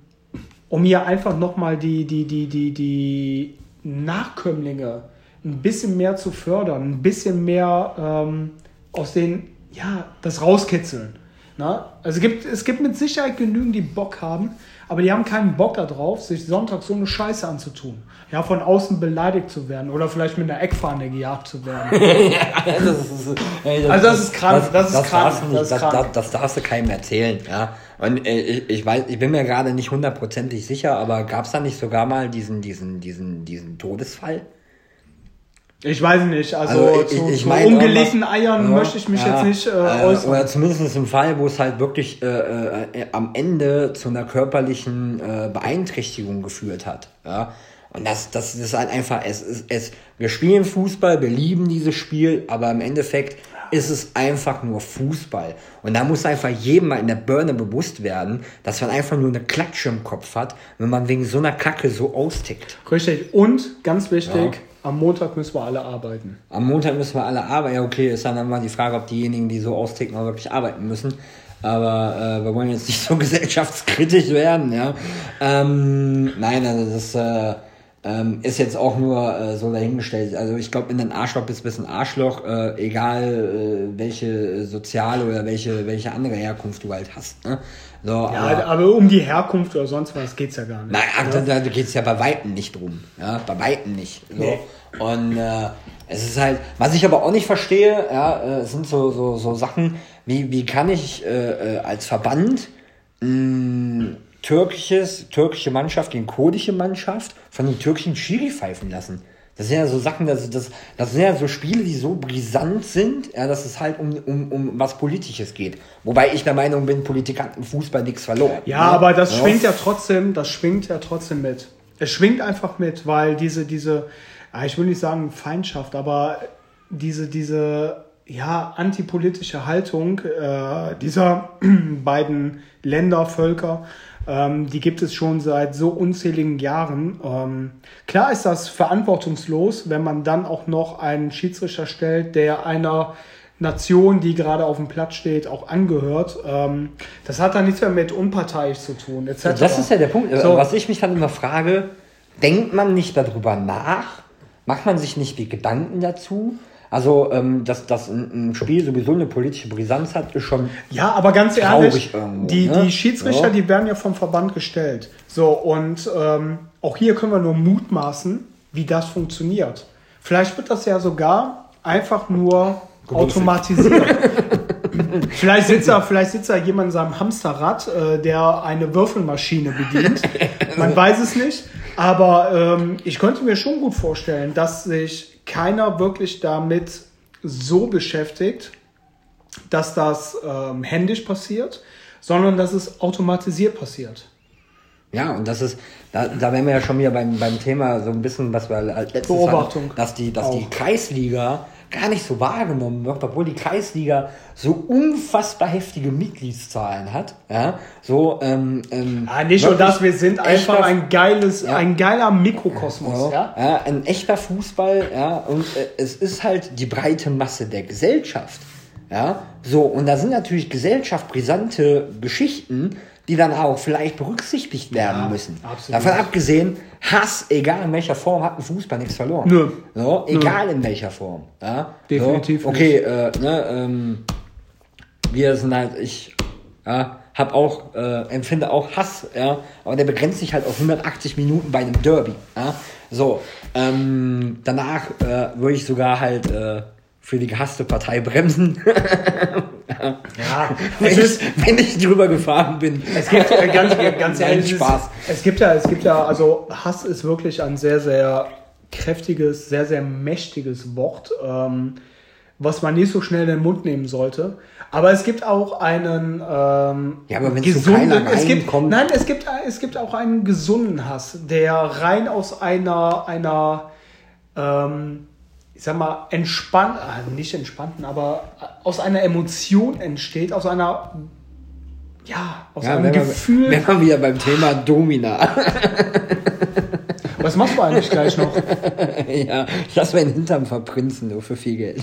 um hier einfach nochmal die, die, die, die, die Nachkömmlinge ein bisschen mehr zu fördern, ein bisschen mehr ähm, aus den, ja, das rauskitzeln. Na? Also es gibt, es gibt mit Sicherheit genügend, die Bock haben, aber die haben keinen Bock darauf, sich Sonntag so eine Scheiße anzutun. Ja, von außen beleidigt zu werden oder vielleicht mit einer Eckfahne gejagt zu werden. ja, das ist, ey, das also das ist krank, das, das ist krank. Das, das, darfst du keinem erzählen, ja. Und äh, ich, ich weiß, ich bin mir gerade nicht hundertprozentig sicher, aber gab es da nicht sogar mal diesen, diesen, diesen, diesen Todesfall? Ich weiß nicht, also, also zu, ich, ich zu ungelegten Eiern ja, möchte ich mich ja, jetzt nicht äh, äh, äußern. Oder zumindest im Fall, wo es halt wirklich äh, äh, am Ende zu einer körperlichen äh, Beeinträchtigung geführt hat. Ja? Und das, das ist halt einfach, es, es, es, wir spielen Fußball, wir lieben dieses Spiel, aber im Endeffekt ist es einfach nur Fußball. Und da muss einfach jedem mal in der Birne bewusst werden, dass man einfach nur eine Klatsche im Kopf hat, wenn man wegen so einer Kacke so austickt. Richtig. Und ganz wichtig, ja am Montag müssen wir alle arbeiten. Am Montag müssen wir alle arbeiten. Ja, okay, ist dann immer die Frage, ob diejenigen, die so austicken, auch wirklich arbeiten müssen. Aber äh, wir wollen jetzt nicht so gesellschaftskritisch werden, ja. Ähm, nein, also das äh, ähm, ist jetzt auch nur äh, so dahingestellt. Also ich glaube, in den Arschloch bist du ein Arschloch, äh, egal äh, welche soziale oder welche, welche andere Herkunft du halt hast. Ne? So, ja, aber, aber, um die Herkunft oder sonst was geht es ja gar nicht. Nein, ja? da, da geht es ja bei Weitem nicht drum. Ja, bei Weitem nicht. So. Nee. Und äh, es ist halt, was ich aber auch nicht verstehe, ja, äh, sind so, so, so Sachen, wie, wie kann ich äh, äh als Verband mh, türkisches, türkische Mannschaft gegen kurdische Mannschaft von den türkischen Schiri pfeifen lassen? Das sind ja so Sachen, das, das, das sind ja so Spiele, die so brisant sind, ja, dass es halt um, um, um was Politisches geht. Wobei ich der Meinung bin, Politik hat im Fußball nichts verloren. Ja, ne? aber das ja. schwingt ja trotzdem, das schwingt ja trotzdem mit. Es schwingt einfach mit, weil diese, diese, ich will nicht sagen Feindschaft, aber diese, diese, ja, antipolitische Haltung äh, dieser beiden Länder, Völker, ähm, die gibt es schon seit so unzähligen Jahren. Ähm, klar ist das verantwortungslos, wenn man dann auch noch einen Schiedsrichter stellt, der einer Nation, die gerade auf dem Platz steht, auch angehört. Ähm, das hat dann nichts mehr mit unparteiisch zu tun, etc. Das ist ja der Punkt. So. Was ich mich dann immer frage, denkt man nicht darüber nach? Macht man sich nicht die Gedanken dazu? Also, ähm, dass, dass ein Spiel sowieso eine politische Brisanz hat, ist schon. Ja, aber ganz ehrlich, irgendwo, die, ne? die Schiedsrichter, ja. die werden ja vom Verband gestellt. So, und ähm, auch hier können wir nur mutmaßen, wie das funktioniert. Vielleicht wird das ja sogar einfach nur automatisiert. vielleicht, sitzt da, vielleicht sitzt da jemand in seinem Hamsterrad, äh, der eine Würfelmaschine bedient. Man weiß es nicht. Aber ähm, ich könnte mir schon gut vorstellen, dass sich keiner wirklich damit so beschäftigt, dass das ähm, händisch passiert, sondern dass es automatisiert passiert. Ja, und das ist, da, da wären wir ja schon wieder beim, beim Thema so ein bisschen, was wir als letztes Beobachtung hatten, dass die, dass die Kreisliga gar nicht so wahrgenommen wird, obwohl die Kreisliga so unfassbar heftige Mitgliedszahlen hat. Ja, so, ähm, ähm, ah, nicht nur das, wir sind einfach ein geiles, ja, ein geiler Mikrokosmos. Ja, ja? ein echter Fußball, ja, und äh, es ist halt die breite Masse der Gesellschaft. Ja, so, und da sind natürlich gesellschaftsbrisante Geschichten, die dann auch vielleicht berücksichtigt werden ja, müssen. Absolut. Davon abgesehen, Hass, egal in welcher Form, hat ein Fußball nichts verloren. Nö. So, egal Nö. in welcher Form. Ja? Definitiv. So, okay, äh, ne, ähm, wir sind halt, ich ja, hab auch, äh, empfinde auch Hass, ja, aber der begrenzt sich halt auf 180 Minuten bei einem Derby. Ja? So, ähm, danach äh, würde ich sogar halt äh, für die gehasste Partei bremsen. ja, wenn, ich, wenn ich drüber gefahren bin. Es gibt äh, ganz, ganz ehrlich, Spaß. Es, es gibt ja, es gibt ja, also Hass ist wirklich ein sehr, sehr kräftiges, sehr, sehr mächtiges Wort, ähm, was man nicht so schnell in den Mund nehmen sollte. Aber es gibt auch einen ähm, ja, aber gesunden, es gibt, nein, es gibt, es gibt auch einen gesunden Hass, der rein aus einer, einer ähm, ich sag mal, entspannt, äh, nicht entspannten, aber aus einer Emotion entsteht, aus einer, ja, aus ja, einem Gefühl. Wir wären wir wieder beim Thema Domina. Was machst du eigentlich gleich noch? ja, ich lass meinen Hintern verprinzen, nur für viel Geld.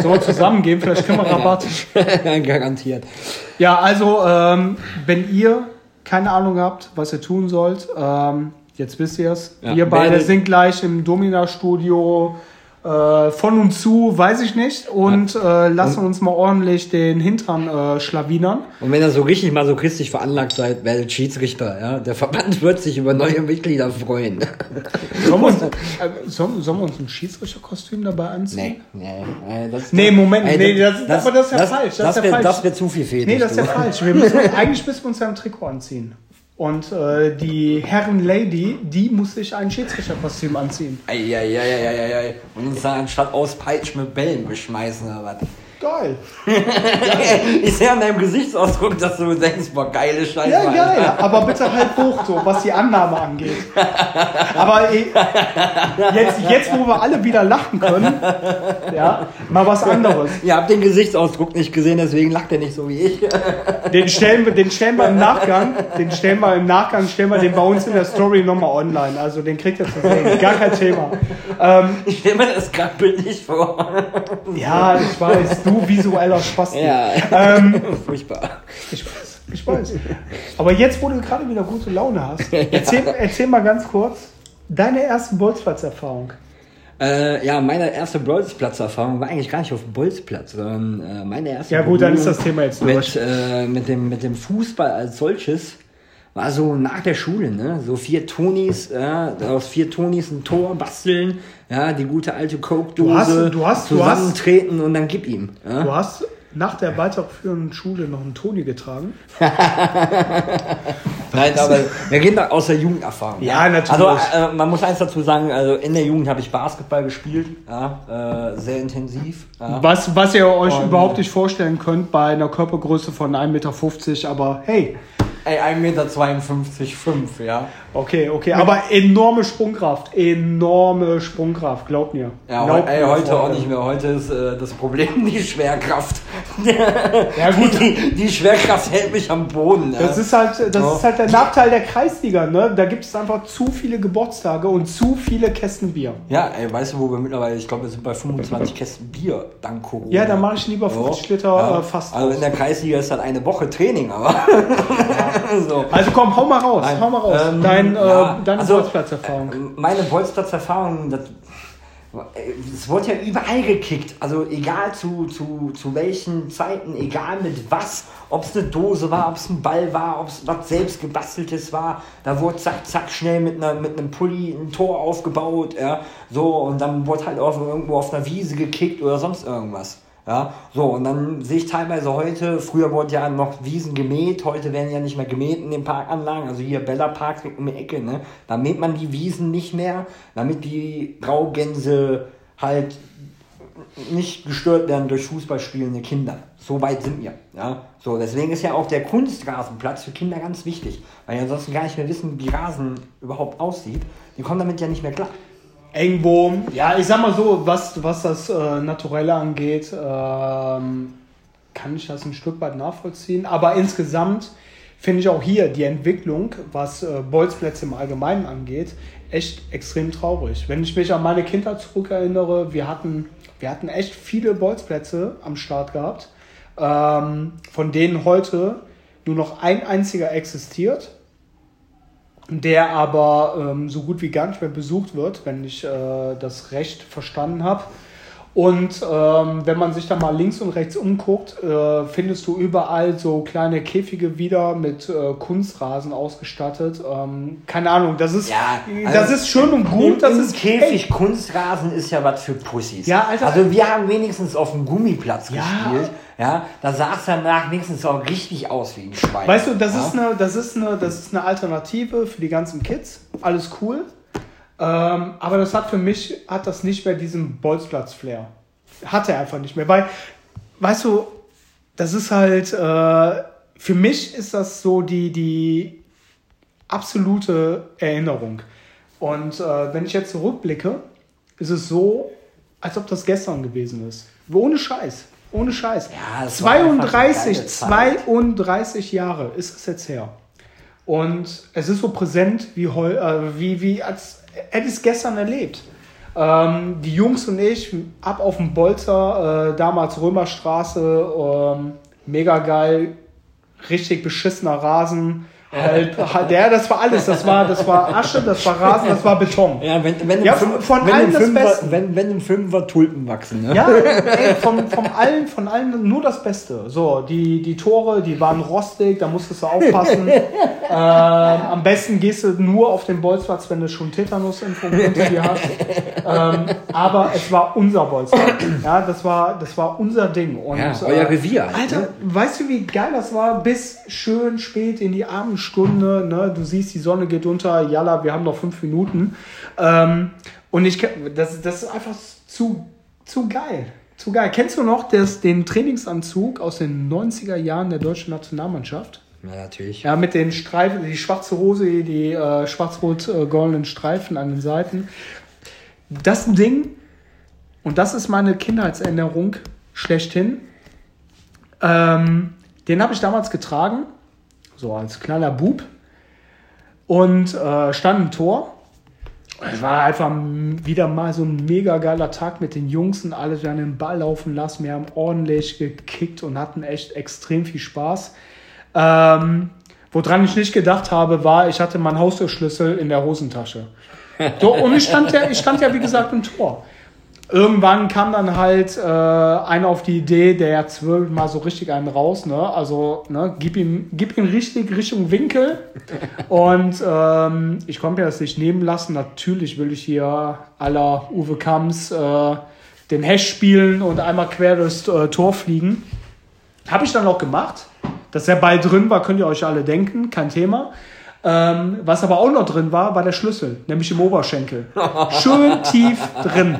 Sollen wir zusammengehen? Vielleicht können wir Rabatt. Garantiert. Ja, also, ähm, wenn ihr keine Ahnung habt, was ihr tun sollt, ähm, jetzt wisst ihr es. Ja, wir beide sind gleich im Domina-Studio äh, von und zu, weiß ich nicht. Und äh, lassen und, uns mal ordentlich den Hintern äh, schlawinern. Und wenn ihr so richtig masochistisch veranlagt seid, werdet Schiedsrichter. Ja? Der Verband wird sich über neue Mitglieder freuen. Sollen wir uns, äh, sollen, sollen wir uns ein Schiedsrichterkostüm dabei anziehen? Nee, nee. Das, nee, Moment, ey, nee, das, das, aber das ist ja das, falsch. Das, das wäre wär zu viel Fetisch. Nee, das ist ja falsch. Wir müssen, eigentlich müssen wir uns ja ein Trikot anziehen. Und äh, die Herren Lady, die muss sich ein Schiedsrichterkostüm anziehen. Eieieiei. Und uns dann anstatt auspeitschen mit Bällen beschmeißen oder was. Geil. ich sehe an deinem Gesichtsausdruck, dass du denkst, boah, geile Scheiße. Ja, geil. Aber bitte halt hoch so, was die Annahme angeht. Aber ey, jetzt, jetzt, wo wir alle wieder lachen können, ja, mal was anderes. Ihr habt den Gesichtsausdruck nicht gesehen, deswegen lacht er nicht so wie ich. Den stellen wir, den stellen wir im Nachgang, den stellen wir im Nachgang, stellen wir den bei uns in der Story nochmal online. Also den kriegt ihr zu sehen. Gar kein Thema. Ähm, ich stelle mir das gerade bildlich vor. Ja, ich weiß. Du visueller Spaß. Ja. Ähm, Furchtbar. Ich weiß, ich weiß. Aber jetzt, wo du gerade wieder gute Laune hast, erzähl, erzähl mal ganz kurz deine erste Bolzplatzerfahrung. Äh, ja, meine erste Bolzplatzerfahrung war eigentlich gar nicht auf dem Bolzplatz, sondern äh, meine erste. Ja, gut, dann ist das Thema jetzt durch. Mit, äh, mit, dem, mit dem Fußball als solches war so nach der Schule, ne? So vier Tonis, ja, aus vier Tonis ein Tor basteln, ja, die gute alte Coke-Dose du hast, zusammentreten hast, und dann gib ihm. Ja? Du hast nach der weiterführenden Schule noch einen Toni getragen? Nein, aber wir gehen da aus der Jugenderfahrung. Ja, natürlich. Also äh, man muss eins dazu sagen, also in der Jugend habe ich Basketball gespielt, ja, äh, sehr intensiv. Ja. Was, was ihr euch und, überhaupt nicht vorstellen könnt bei einer Körpergröße von 1,50 Meter, aber hey, Ey, 1,52 Meter, 5, ja. Okay, okay, aber enorme Sprungkraft, enorme Sprungkraft, glaubt mir. Ja, glaubt ey, heute Freunde. auch nicht mehr. Heute ist äh, das Problem die Schwerkraft. ja, gut. Die, die, Schwerkraft hält mich am Boden. Ja. Das, ist halt, das oh. ist halt der Nachteil der Kreisliga, ne? Da gibt es einfach zu viele Geburtstage und zu viele Kästen Bier. Ja, ey, weißt du, wo wir mittlerweile, ich glaube, wir sind bei 25 Kästen Bier, dank Corona. Ja, dann mache ich lieber 50 oh. Liter ja. äh, fast. Also in der Kreisliga ist halt eine Woche Training, aber. Ja. so. Also komm, hau mal raus, Nein. hau mal raus. Ähm, Dein, äh, ja, deine also, Bolzplatzerfahrung. Äh, meine Bolzplatzerfahrung, das, es wurde ja überall gekickt. Also egal zu, zu, zu welchen Zeiten, egal mit was, ob es eine Dose war, ob es ein Ball war, ob es was selbst gebasteltes war, da wurde zack, zack, schnell mit, einer, mit einem Pulli ein Tor aufgebaut, ja, so, und dann wurde halt auch irgendwo auf einer Wiese gekickt oder sonst irgendwas. Ja, so, und dann sehe ich teilweise heute, früher wurde ja noch Wiesen gemäht, heute werden ja nicht mehr gemäht in den Parkanlagen, also hier Bella Park um die Ecke, ne? Da mäht man die Wiesen nicht mehr, damit die Graugänse halt nicht gestört werden durch Fußballspielende Kinder. So weit sind wir. Ja? So, deswegen ist ja auch der Kunstrasenplatz für Kinder ganz wichtig, weil die ansonsten gar nicht mehr wissen, wie Rasen überhaupt aussieht. Die kommen damit ja nicht mehr klar. Irgendwo, ja, ich sag mal so, was, was das äh, Naturelle angeht, ähm, kann ich das ein Stück weit nachvollziehen. Aber insgesamt finde ich auch hier die Entwicklung, was äh, Bolzplätze im Allgemeinen angeht, echt extrem traurig. Wenn ich mich an meine Kindheit zurückerinnere, wir hatten, wir hatten echt viele Bolzplätze am Start gehabt, ähm, von denen heute nur noch ein einziger existiert, der aber ähm, so gut wie gar nicht mehr besucht wird, wenn ich äh, das recht verstanden habe. Und ähm, wenn man sich da mal links und rechts umguckt, äh, findest du überall so kleine Käfige wieder mit äh, Kunstrasen ausgestattet. Ähm, keine Ahnung, das ist, ja, also das ist schön und gut. Das ist Käfig, hey. Kunstrasen ist ja was für Pussys. Ja, Alter. Also wir haben wenigstens auf dem Gummiplatz ja. gespielt. Ja, da sah es danach wenigstens auch richtig aus wie ein Schwein. Weißt du, das, ja? ist eine, das, ist eine, das ist eine Alternative für die ganzen Kids. Alles cool. Ähm, aber das hat für mich, hat das nicht mehr diesen Bolzplatz-Flair. Hat er einfach nicht mehr. Weil, weißt du, das ist halt, äh, für mich ist das so die, die absolute Erinnerung. Und äh, wenn ich jetzt zurückblicke, ist es so, als ob das gestern gewesen ist. Ohne Scheiß. Ohne Scheiß. Ja, 32, 32 Jahre ist es jetzt her. Und es ist so präsent wie, äh, wie, wie als hätte ich es gestern erlebt. Ähm, die Jungs und ich ab auf dem Bolzer, äh, damals Römerstraße, ähm, mega geil, richtig beschissener Rasen. Halt, ja, das war alles. Das war, das war Asche, das war Rasen, das war Beton. Ja, wenn, wenn ja, Fünf, von wenn allen das Fünfer, Beste. Wenn, wenn im Fünfer Tulpen wachsen. Ne? Ja, ey, von, von allen, von allen nur das Beste. So, die, die Tore, die waren rostig, da musstest du aufpassen. ähm, am besten gehst du nur auf den Bolzplatz, wenn du schon Tetanus-Impfung hast. Ähm, aber es war unser Bolzplatz. Ja, das war, das war unser Ding. Und, ja, euer Revier. Äh, Alter, ne? weißt du, wie geil das war? Bis schön spät in die Abend Stunde, ne? du siehst, die Sonne geht unter, jalla, wir haben noch fünf Minuten. Ähm, und ich, das, das ist einfach zu, zu geil. Zu geil. Kennst du noch das, den Trainingsanzug aus den 90er Jahren der deutschen Nationalmannschaft? Ja, natürlich. Ja, mit den Streifen, die schwarze Hose, die äh, schwarz-rot-goldenen Streifen an den Seiten. Das Ding, und das ist meine Kindheitserinnerung schlechthin, ähm, den habe ich damals getragen so als kleiner Bub. Und äh, stand im Tor. Es war einfach wieder mal so ein mega geiler Tag mit den Jungs und alle haben den Ball laufen lassen. Wir haben ordentlich gekickt und hatten echt extrem viel Spaß. Ähm, woran ich nicht gedacht habe, war, ich hatte meinen Haustürschlüssel in der Hosentasche. So, und ich stand ja, ich stand ja wie gesagt im Tor irgendwann kam dann halt äh, einer auf die Idee, der zwölf mal so richtig einen raus, ne? Also, ne, gib ihm, gib ihm richtig Richtung Winkel. Und ähm, ich konnte mir das nicht nehmen lassen. Natürlich will ich hier aller Uwe Kamms äh, den Hash spielen und einmal quer durchs äh, Tor fliegen. Habe ich dann auch gemacht. Dass der Ball drin war, könnt ihr euch alle denken, kein Thema. Ähm, was aber auch noch drin war, war der Schlüssel, nämlich im Oberschenkel. Schön tief drin.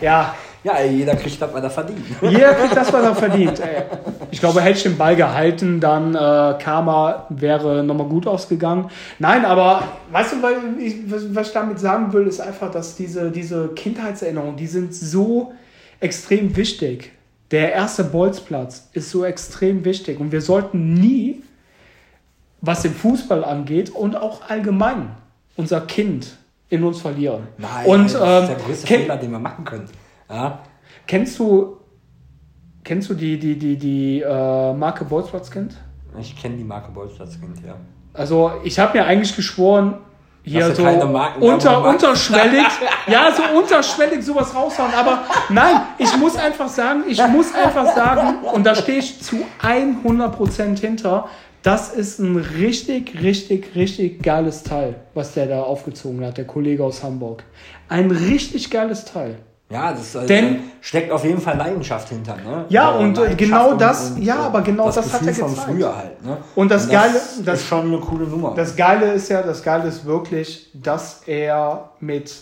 Ja. Ja, jeder kriegt das, was er verdient. Jeder kriegt das, was er verdient. Ey. Ich glaube, hätte ich den Ball gehalten, dann äh, Karma wäre nochmal gut ausgegangen. Nein, aber weißt du, weil ich, was ich damit sagen will, ist einfach, dass diese, diese Kindheitserinnerungen, die sind so extrem wichtig. Der erste Bolzplatz ist so extrem wichtig und wir sollten nie was den Fußball angeht und auch allgemein unser Kind in uns verlieren. Nein, und, das ist der ähm, größte Fehler, den wir machen können. Ja? Kennst du, kennst du die, die, die, die äh, Marke Bolzplatzkind? Ich kenne die Marke Bolzplatzkind, ja. Also ich habe mir eigentlich geschworen, hier so unter, unterschwellig, ja, so unterschwellig sowas raushauen. Aber nein, ich muss einfach sagen, ich muss einfach sagen, und da stehe ich zu 100% hinter, das ist ein richtig, richtig, richtig geiles Teil, was der da aufgezogen hat, der Kollege aus Hamburg. Ein richtig geiles Teil. Ja, das also Denn, steckt auf jeden Fall Leidenschaft hinter. Ne? Ja, und äh, genau das, und, ja, aber genau das, das hat er gezeigt. von früher halt. Ne? Und das, und das Geile, das ist schon eine coole Nummer. Das Geile ist ja, das Geile ist wirklich, dass er mit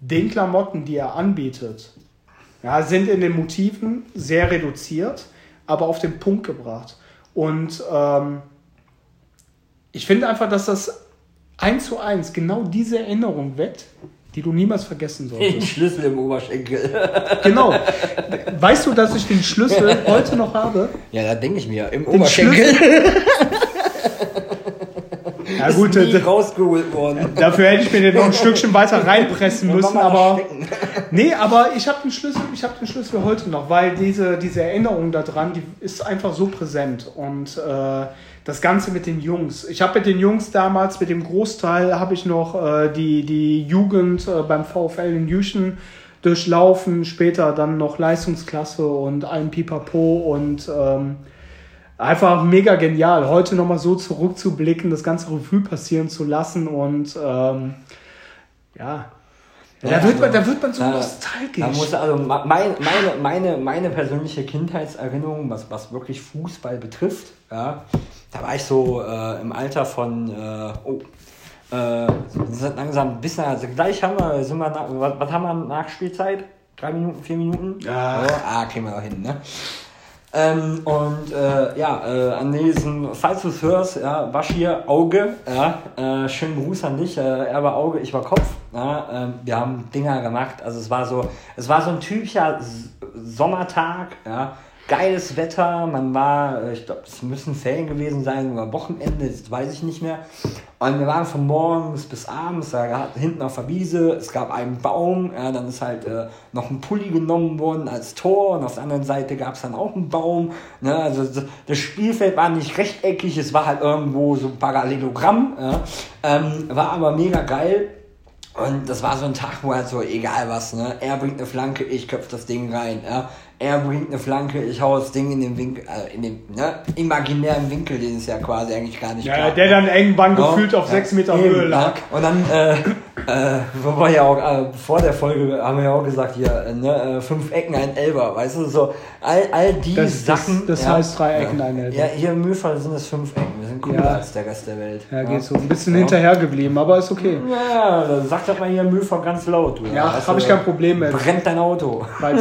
den Klamotten, die er anbietet, ja, sind in den Motiven sehr reduziert, aber auf den Punkt gebracht. Und ähm, ich finde einfach, dass das eins zu eins genau diese Erinnerung weckt, die du niemals vergessen solltest. Den Schlüssel im Oberschenkel. genau. Weißt du, dass ich den Schlüssel heute noch habe? Ja, da denke ich mir, im den Oberschenkel. Ja gut, nie rausgeholt worden. dafür hätte ich mir den noch ein Stückchen weiter reinpressen müssen, aber nee, aber ich habe den Schlüssel, ich habe den Schlüssel heute noch, weil diese diese Erinnerung daran, die ist einfach so präsent und äh, das Ganze mit den Jungs. Ich habe mit den Jungs damals, mit dem Großteil, habe ich noch äh, die die Jugend äh, beim VfL in Jüchen durchlaufen, später dann noch Leistungsklasse und allen Pipapo und ähm, einfach mega genial, heute nochmal so zurückzublicken, das ganze Revue passieren zu lassen und ähm, ja. Ja, da, wird man, also, da wird man so da- nostalgisch. Da muss also mein, meine, meine, meine persönliche Kindheitserinnerung, was, was wirklich Fußball betrifft, ja, da war ich so äh, im Alter von, äh, oh, äh, langsam ein bisschen, also gleich haben wir, sind wir, nach, was, was haben wir nach Spielzeit? Drei Minuten, vier Minuten? Ja. So, ah, kriegen wir auch hin, ne? Ähm, und äh, ja, äh, an diesen, falls du es hörst, ja, wasch hier Auge, ja, äh, schönen Gruß an dich, äh, er war Auge, ich war Kopf, ja, ähm, wir haben Dinger gemacht, also es war so, es war so ein typischer Sommertag, ja, geiles Wetter, man war, äh, ich glaube, es müssen Ferien gewesen sein oder Wochenende, das weiß ich nicht mehr. Und wir waren von morgens bis abends, da hinten auf der Wiese, es gab einen Baum, ja, dann ist halt äh, noch ein Pulli genommen worden als Tor und auf der anderen Seite gab es dann auch einen Baum. Ne? Also das- Spielfeld war nicht rechteckig, es war halt irgendwo so ein Parallelogramm, ja? ähm, war aber mega geil. Und das war so ein Tag, wo halt so, egal was, ne? Er bringt eine Flanke, ich köpf das Ding rein, ja? Er bringt eine Flanke, ich hau das Ding in den Winkel, äh, in den, ne? Imaginären Winkel, den es ja quasi eigentlich gar nicht ja, gab. der dann irgendwann Ja, gefühlt auf ja, sechs Meter eben, Höhe lag. Ja. Und dann, äh, äh, wo wir ja auch, äh, vor der Folge haben wir ja auch gesagt, hier, äh, ne, äh, fünf Ecken, ein Elber, weißt du, so, all, all die Das- das- Sachen. das heißt drei Ecken, ein Elber. Ja, hier im Mühlfall sind es fünf Ecken, wir sind cooler Ja. als der Rest der Welt. Ja, geht so. Ein bisschen Ja. hinterher geblieben, aber ist okay. Ja, dann sagt das mal hier im Mühlfall ganz laut. Du, Ja, habe ich kein Problem mit. Brennt dein Auto. Bei.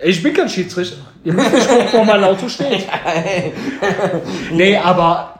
Ich bin kein Schiedsrichter. Ihr müsst nicht gucken, wo mein Auto steht. nee, aber,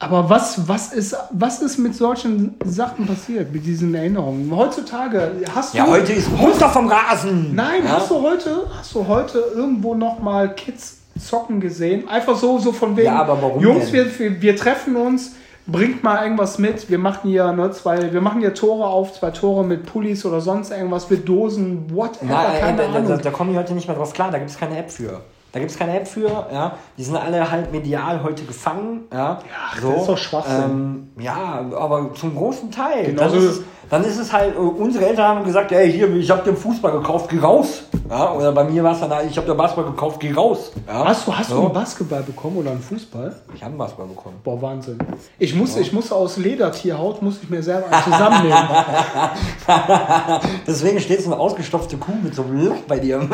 aber was, was, ist, was ist mit solchen Sachen passiert, mit diesen Erinnerungen? Heutzutage hast du. Ja, heute ist runter vom Rasen. Nein, ja? hast du heute, hast du heute irgendwo noch mal Kids zocken gesehen? Einfach so, so von wegen. Ja, aber warum Jungs, denn? wir, wir, treffen uns, bringt mal irgendwas mit. Wir machen hier ne, zwei, wir machen hier Tore auf, zwei Tore mit Pullis oder sonst irgendwas mit Dosen, whatever, Nein, keine da, da, Ahnung. da, da kommen die heute nicht mehr drauf klar, da gibt es keine App für. Da gibt es keine App für, ja. Die sind alle halt medial heute gefangen, ja. Ach, das ist doch Schwachsinn. Ähm, ja, aber zum großen Teil. Genauso- dann, ist dann ist es halt, äh, unsere Eltern haben gesagt, ey, hier, ich habe dir Fußball gekauft, geh raus. Ja, oder bei mir war es dann ich habe dir Basketball gekauft, geh raus. Ja, Hast du, hast du so. einen Basketball bekommen oder einen Fußball? Ich habe einen Basketball bekommen. Boah, Wahnsinn. Ich muss, ich muss aus Ledertierhaut, muss ich mir selber einen zusammennehmen. Deswegen steht so eine ausgestopfte Kuh mit so einem Loch bei dir im,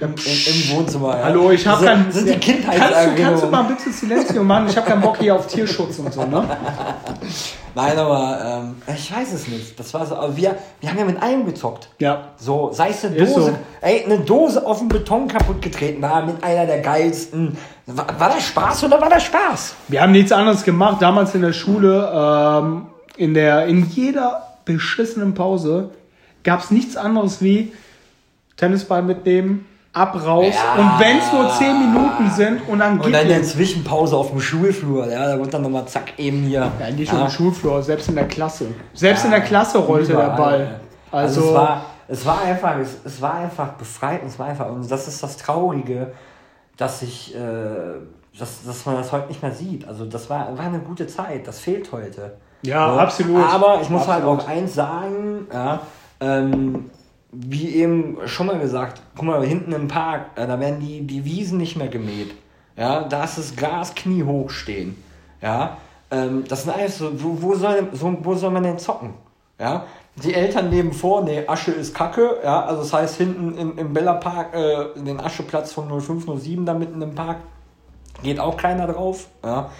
im, im Wohnzimmer. Ja. Hallo, ich habe sind, kein... sind die kannst, du, Kindheitserinnerungen. kannst du mal bitte Silencio machen? Ich habe keinen Bock hier auf Tierschutz und so, ne? Nein, aber ähm, ich weiß es nicht. Das war so, aber wir, wir haben ja mit allem gezockt. Ja. So, sei es eine Dose, so. ey, eine Dose auf dem Beton kaputt getreten war mit einer der geilsten. War, war das Spaß oder war das Spaß? Wir haben nichts anderes gemacht. Damals in der Schule, ähm, in, der, in jeder beschissenen Pause gab es nichts anderes wie Tennisball mitnehmen, ab raus. Ja. Und wenn es nur 10 Minuten sind und dann Und geht dann der es. Zwischenpause auf dem Schulflur, ja, da wird dann nochmal zack eben hier. Ja, nicht ja. nur im Schulflur, selbst in der Klasse. Selbst in der Klasse rollte der Überall. Ball. Also, Also, es, war, es war einfach, es, es war einfach befreit und es war einfach, und das ist das Traurige, dass ich, äh, dass, dass man das heute nicht mehr sieht. Also das war, war eine gute Zeit, das fehlt heute. Ja, So. absolut. Aber ich muss halt Absolut. auch eins sagen, ja, ähm, wie eben schon mal gesagt, guck mal, hinten im Park, äh, da werden die, die Wiesen nicht mehr gemäht. Ja, da ist das Gras kniehoch stehen. Ja, ähm, das sind alles so, wo, soll, so, wo soll man denn zocken? Ja, die Eltern leben vor, nee, Asche ist Kacke, ja, also das heißt hinten im, im Bella Park, äh, den Ascheplatz von 0507 da mitten im Park, geht auch keiner drauf, ja.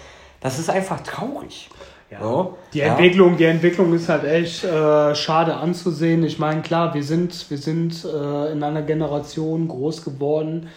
Das ist einfach traurig. Ja. So, Die ja. Entwicklung, die Entwicklung ist halt echt äh, schade anzusehen. Ich meine, klar, wir sind, wir sind äh, in einer Generation groß geworden,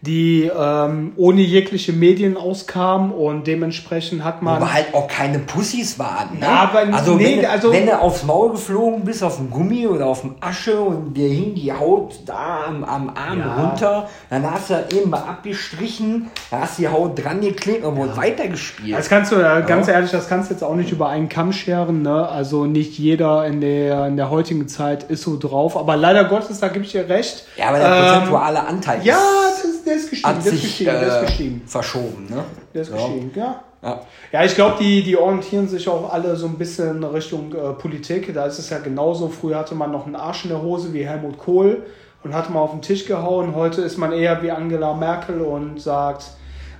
die ähm, ohne jegliche Medien auskam und dementsprechend hat man. Aber halt auch keine Pussys waren. Ne? Ja, aber also, nee, wenn, also wenn du aufs Maul geflogen bist, auf dem Gummi oder auf dem Asche und dir hing die Haut da am, am Arm ja. runter, dann hast du eben mal abgestrichen, dann hast du die Haut dran geklebt und wurde ja. weitergespielt. Das kannst du, ja. ganz ehrlich, das kannst du jetzt auch nicht über einen Kamm scheren. Ne? Also nicht jeder in der, in der heutigen Zeit ist so drauf. Aber leider Gottes, da gebe ich dir recht. Ja, aber der ähm, prozentuale Anteil ja, ist der ist gestiegen, der ist gestiegen, der ist gestiegen. Äh, verschoben, ne? Der ist ja. gestiegen, ja. Ja, ja ich glaube, die, die orientieren sich auch alle so ein bisschen Richtung äh, Politik. Da ist es ja genauso. Früher hatte man noch einen Arsch in der Hose wie Helmut Kohl und hat mal auf den Tisch gehauen. Heute ist man eher wie Angela Merkel und sagt,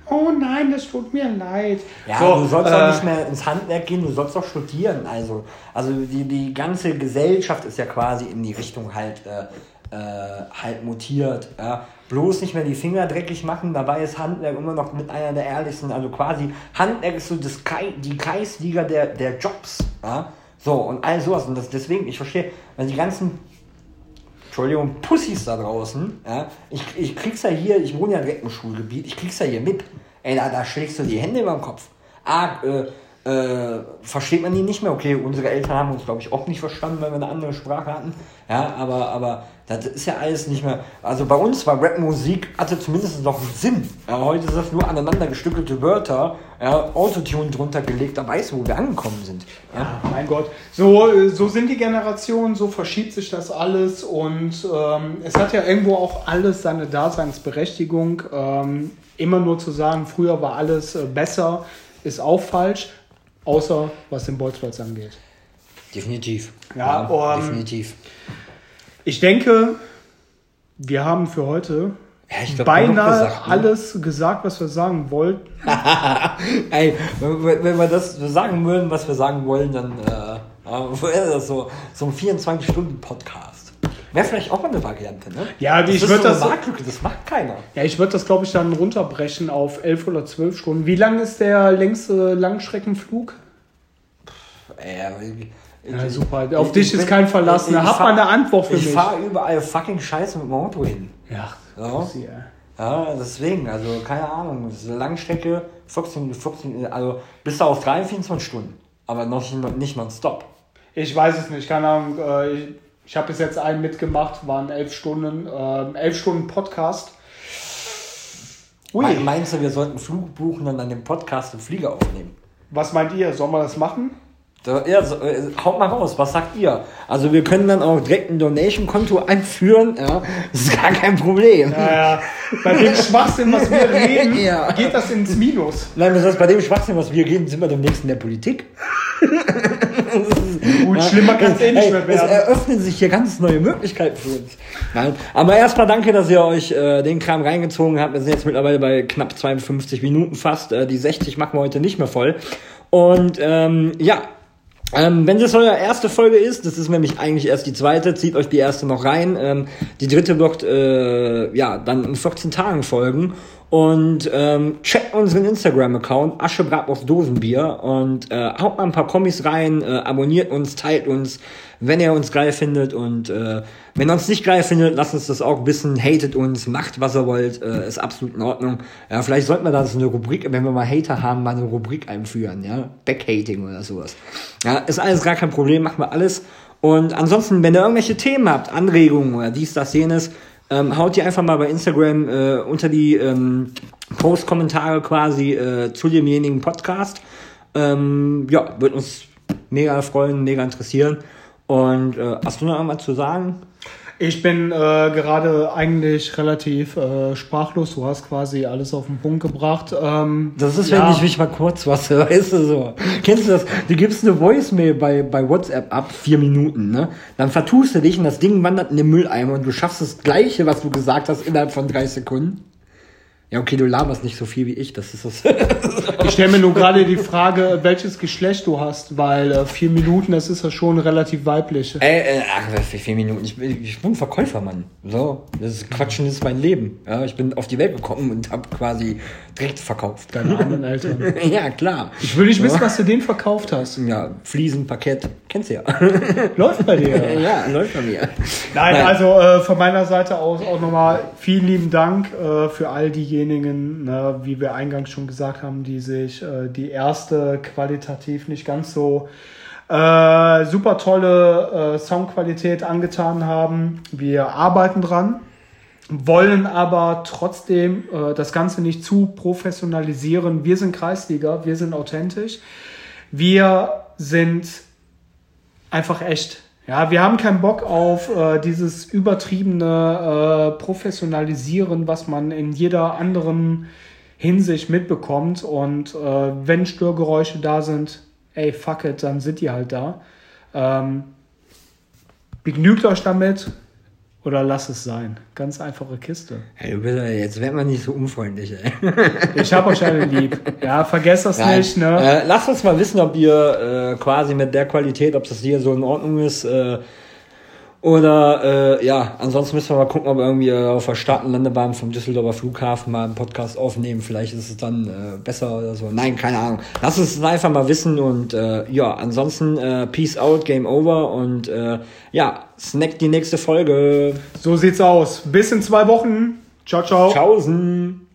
oh nein, das tut mir leid. Ja, so, du sollst äh, auch nicht mehr ins Handwerk gehen, du sollst auch studieren. Also, also die, die ganze Gesellschaft ist ja quasi in die Richtung halt, äh, äh, halt mutiert. Ja bloß nicht mehr die Finger dreckig machen. Dabei ist Handwerk immer noch mit einer der ehrlichsten. Also quasi, Handwerk ist so das Kai, die Kreisliga der, der Jobs. Ja? So, und all sowas. Und das, deswegen, ich verstehe, wenn die ganzen, Entschuldigung, Pussys da draußen, ja, ich, ich krieg's ja hier, ich wohne ja direkt im Schulgebiet, ich krieg's ja hier mit. Ey, da, da schlägst du die Hände über den Kopf. Ah, äh, äh, versteht man die nicht mehr. Okay, unsere Eltern haben uns, glaube ich, auch nicht verstanden, weil wir eine andere Sprache hatten. Ja, aber, aber das ist ja alles nicht mehr. Also bei uns war Rapmusik, hatte zumindest noch einen Sinn. Ja, heute ist das nur aneinander gestückelte Wörter, ja, Autotune drunter gelegt, da weißt du, wo wir angekommen sind. Ja, mein Gott. So, so sind die Generationen, so verschiebt sich das alles und ähm, es hat ja irgendwo auch alles seine Daseinsberechtigung. Ähm, immer nur zu sagen, früher war alles äh, besser, ist auch falsch. Außer was den Bolzplatz angeht. Definitiv. Ja, ja um, definitiv. Ich denke, wir haben für heute ja, glaub, beinahe gesagt, ne? alles gesagt, was wir sagen wollten. Ey, wenn, wenn, wir das sagen würden, was wir sagen wollen, dann äh, wäre das so, so ein 24-Stunden-Podcast. Wäre vielleicht auch mal eine Variante, ne? Ja, das ich würde so das. Marktlücke, das macht keiner. Ja, ich würde das, glaube ich, dann runterbrechen auf 11 oder 12 Stunden. Wie lang ist der längste Langstreckenflug? Äh, ja, super. Auf ich, dich ist kein Verlass. Da hat man eine Antwort für ich mich. Ich fahre überall fucking Scheiße mit dem Auto hin. Ja, so. ja. deswegen, also keine Ahnung. Das ist eine Langstrecke, 14, 14, also bis auf 3, 24 Stunden. Aber noch nicht nonstop. Ich weiß es nicht, keine Ahnung. Äh, ich, ich habe bis jetzt einen mitgemacht, waren elf Stunden, äh, elf Stunden Podcast. Ui. Meinst du, wir sollten Flug buchen und dann den Podcast im Flieger aufnehmen? Was meint ihr? Sollen wir das machen? Ja, so, äh, haut mal raus, was sagt ihr? Also wir können dann auch direkt ein Donation-Konto einführen, ja, das ist gar kein Problem. Ja, ja. Bei dem Schwachsinn, was wir reden, ja. geht das ins Minus. Nein, das heißt, bei dem Schwachsinn, was wir reden, sind wir demnächst in der Politik. Gut, schlimmer kann es eh nicht mehr werden. Es eröffnen sich hier ganz neue Möglichkeiten für uns. Nein. Aber erstmal danke, dass ihr euch äh, den Kram reingezogen habt. Wir sind jetzt mittlerweile bei knapp 52 Minuten fast. Äh, die 60 machen wir heute nicht mehr voll. Und ähm, ja, ähm, wenn das eure erste Folge ist, das ist nämlich eigentlich erst die zweite, zieht euch die erste noch rein. Ähm, die dritte wird äh, ja dann in 14 Tagen folgen. Und ähm, checkt unseren Instagram-Account, Aschebrat auf Dosenbier und äh, haut mal ein paar Kommis rein, äh, abonniert uns, teilt uns, wenn ihr uns geil findet und äh, wenn ihr uns nicht geil findet, lasst uns das auch wissen, hatet uns, macht was ihr wollt, äh, ist absolut in Ordnung. Ja, vielleicht sollten wir da so eine Rubrik, wenn wir mal Hater haben, mal eine Rubrik einführen, ja, Backhating oder sowas. Ja, ist alles gar kein Problem, machen wir alles. Und ansonsten, wenn ihr irgendwelche Themen habt, Anregungen oder dies, das, jenes, ähm, haut die einfach mal bei Instagram äh, unter die ähm, Post-Kommentare quasi äh, zu demjenigen Podcast. Ähm, ja, wird uns mega freuen, mega interessieren. Und äh, hast du noch irgendwas zu sagen? Ich bin äh, gerade eigentlich relativ äh, sprachlos. Du hast quasi alles auf den Punkt gebracht. Ähm, das ist, ja. wenn ich mich mal kurz was, weißt du so. Kennst du das? Du gibst eine Voicemail bei, bei WhatsApp ab, vier Minuten, ne? Dann vertust du dich und das Ding wandert in den Mülleimer und du schaffst das Gleiche, was du gesagt hast, innerhalb von drei Sekunden. Ja, okay, du laberst nicht so viel wie ich, das ist das. Ich stelle mir nur gerade die Frage, welches Geschlecht du hast, weil äh, vier Minuten, das ist ja schon relativ weiblich. Äh, äh, ach, vier Minuten. Ich, bin- ich bin Verkäufer, Mann. So, das ist Quatschen ist mein Leben. Ja, ich bin auf die Welt gekommen und habe quasi direkt verkauft. Deine armen Eltern. ja, klar. Ich will nicht wissen, was du denen verkauft hast. Ja, Fliesen, Parkett, kennst du ja. Läuft bei dir. ja, läuft bei mir. Nein, Nein. also äh, von meiner Seite aus auch nochmal vielen lieben Dank äh, für all diejenigen, ne, wie wir eingangs schon gesagt haben, die sich äh, die erste qualitativ nicht ganz so äh, super tolle äh, Soundqualität angetan haben. Wir arbeiten dran, wollen aber trotzdem äh, das Ganze nicht zu professionalisieren. Wir sind Kreisliga, wir sind authentisch. Wir sind einfach echt. Ja, wir haben keinen Bock auf äh, dieses übertriebene äh, Professionalisieren, was man in jeder anderen Hinsicht mitbekommt. Und äh, wenn Störgeräusche da sind, ey, fuck it, dann sind die halt da. Ähm, begnügt euch damit oder lasst es sein. Ganz einfache Kiste. Hey, du bist, jetzt wird man nicht so unfreundlich, ey. Ich hab euch alle lieb. Ja, vergesst das Nein. nicht, ne? Äh, lasst uns mal wissen, ob ihr äh, quasi mit der Qualität, ob das hier so in Ordnung ist. Äh, oder äh, ja, ansonsten müssen wir mal gucken, ob wir irgendwie äh, auf der Staatenlandebahn vom Düsseldorfer Flughafen mal einen Podcast aufnehmen. Vielleicht ist es dann äh, besser oder so. Nein, keine Ahnung. Lasst uns das einfach mal wissen und äh, ja, ansonsten äh, Peace out, Game over und äh, ja, snack die nächste Folge. So sieht's aus. Bis in zwei Wochen. Ciao, ciao. Tschaußen.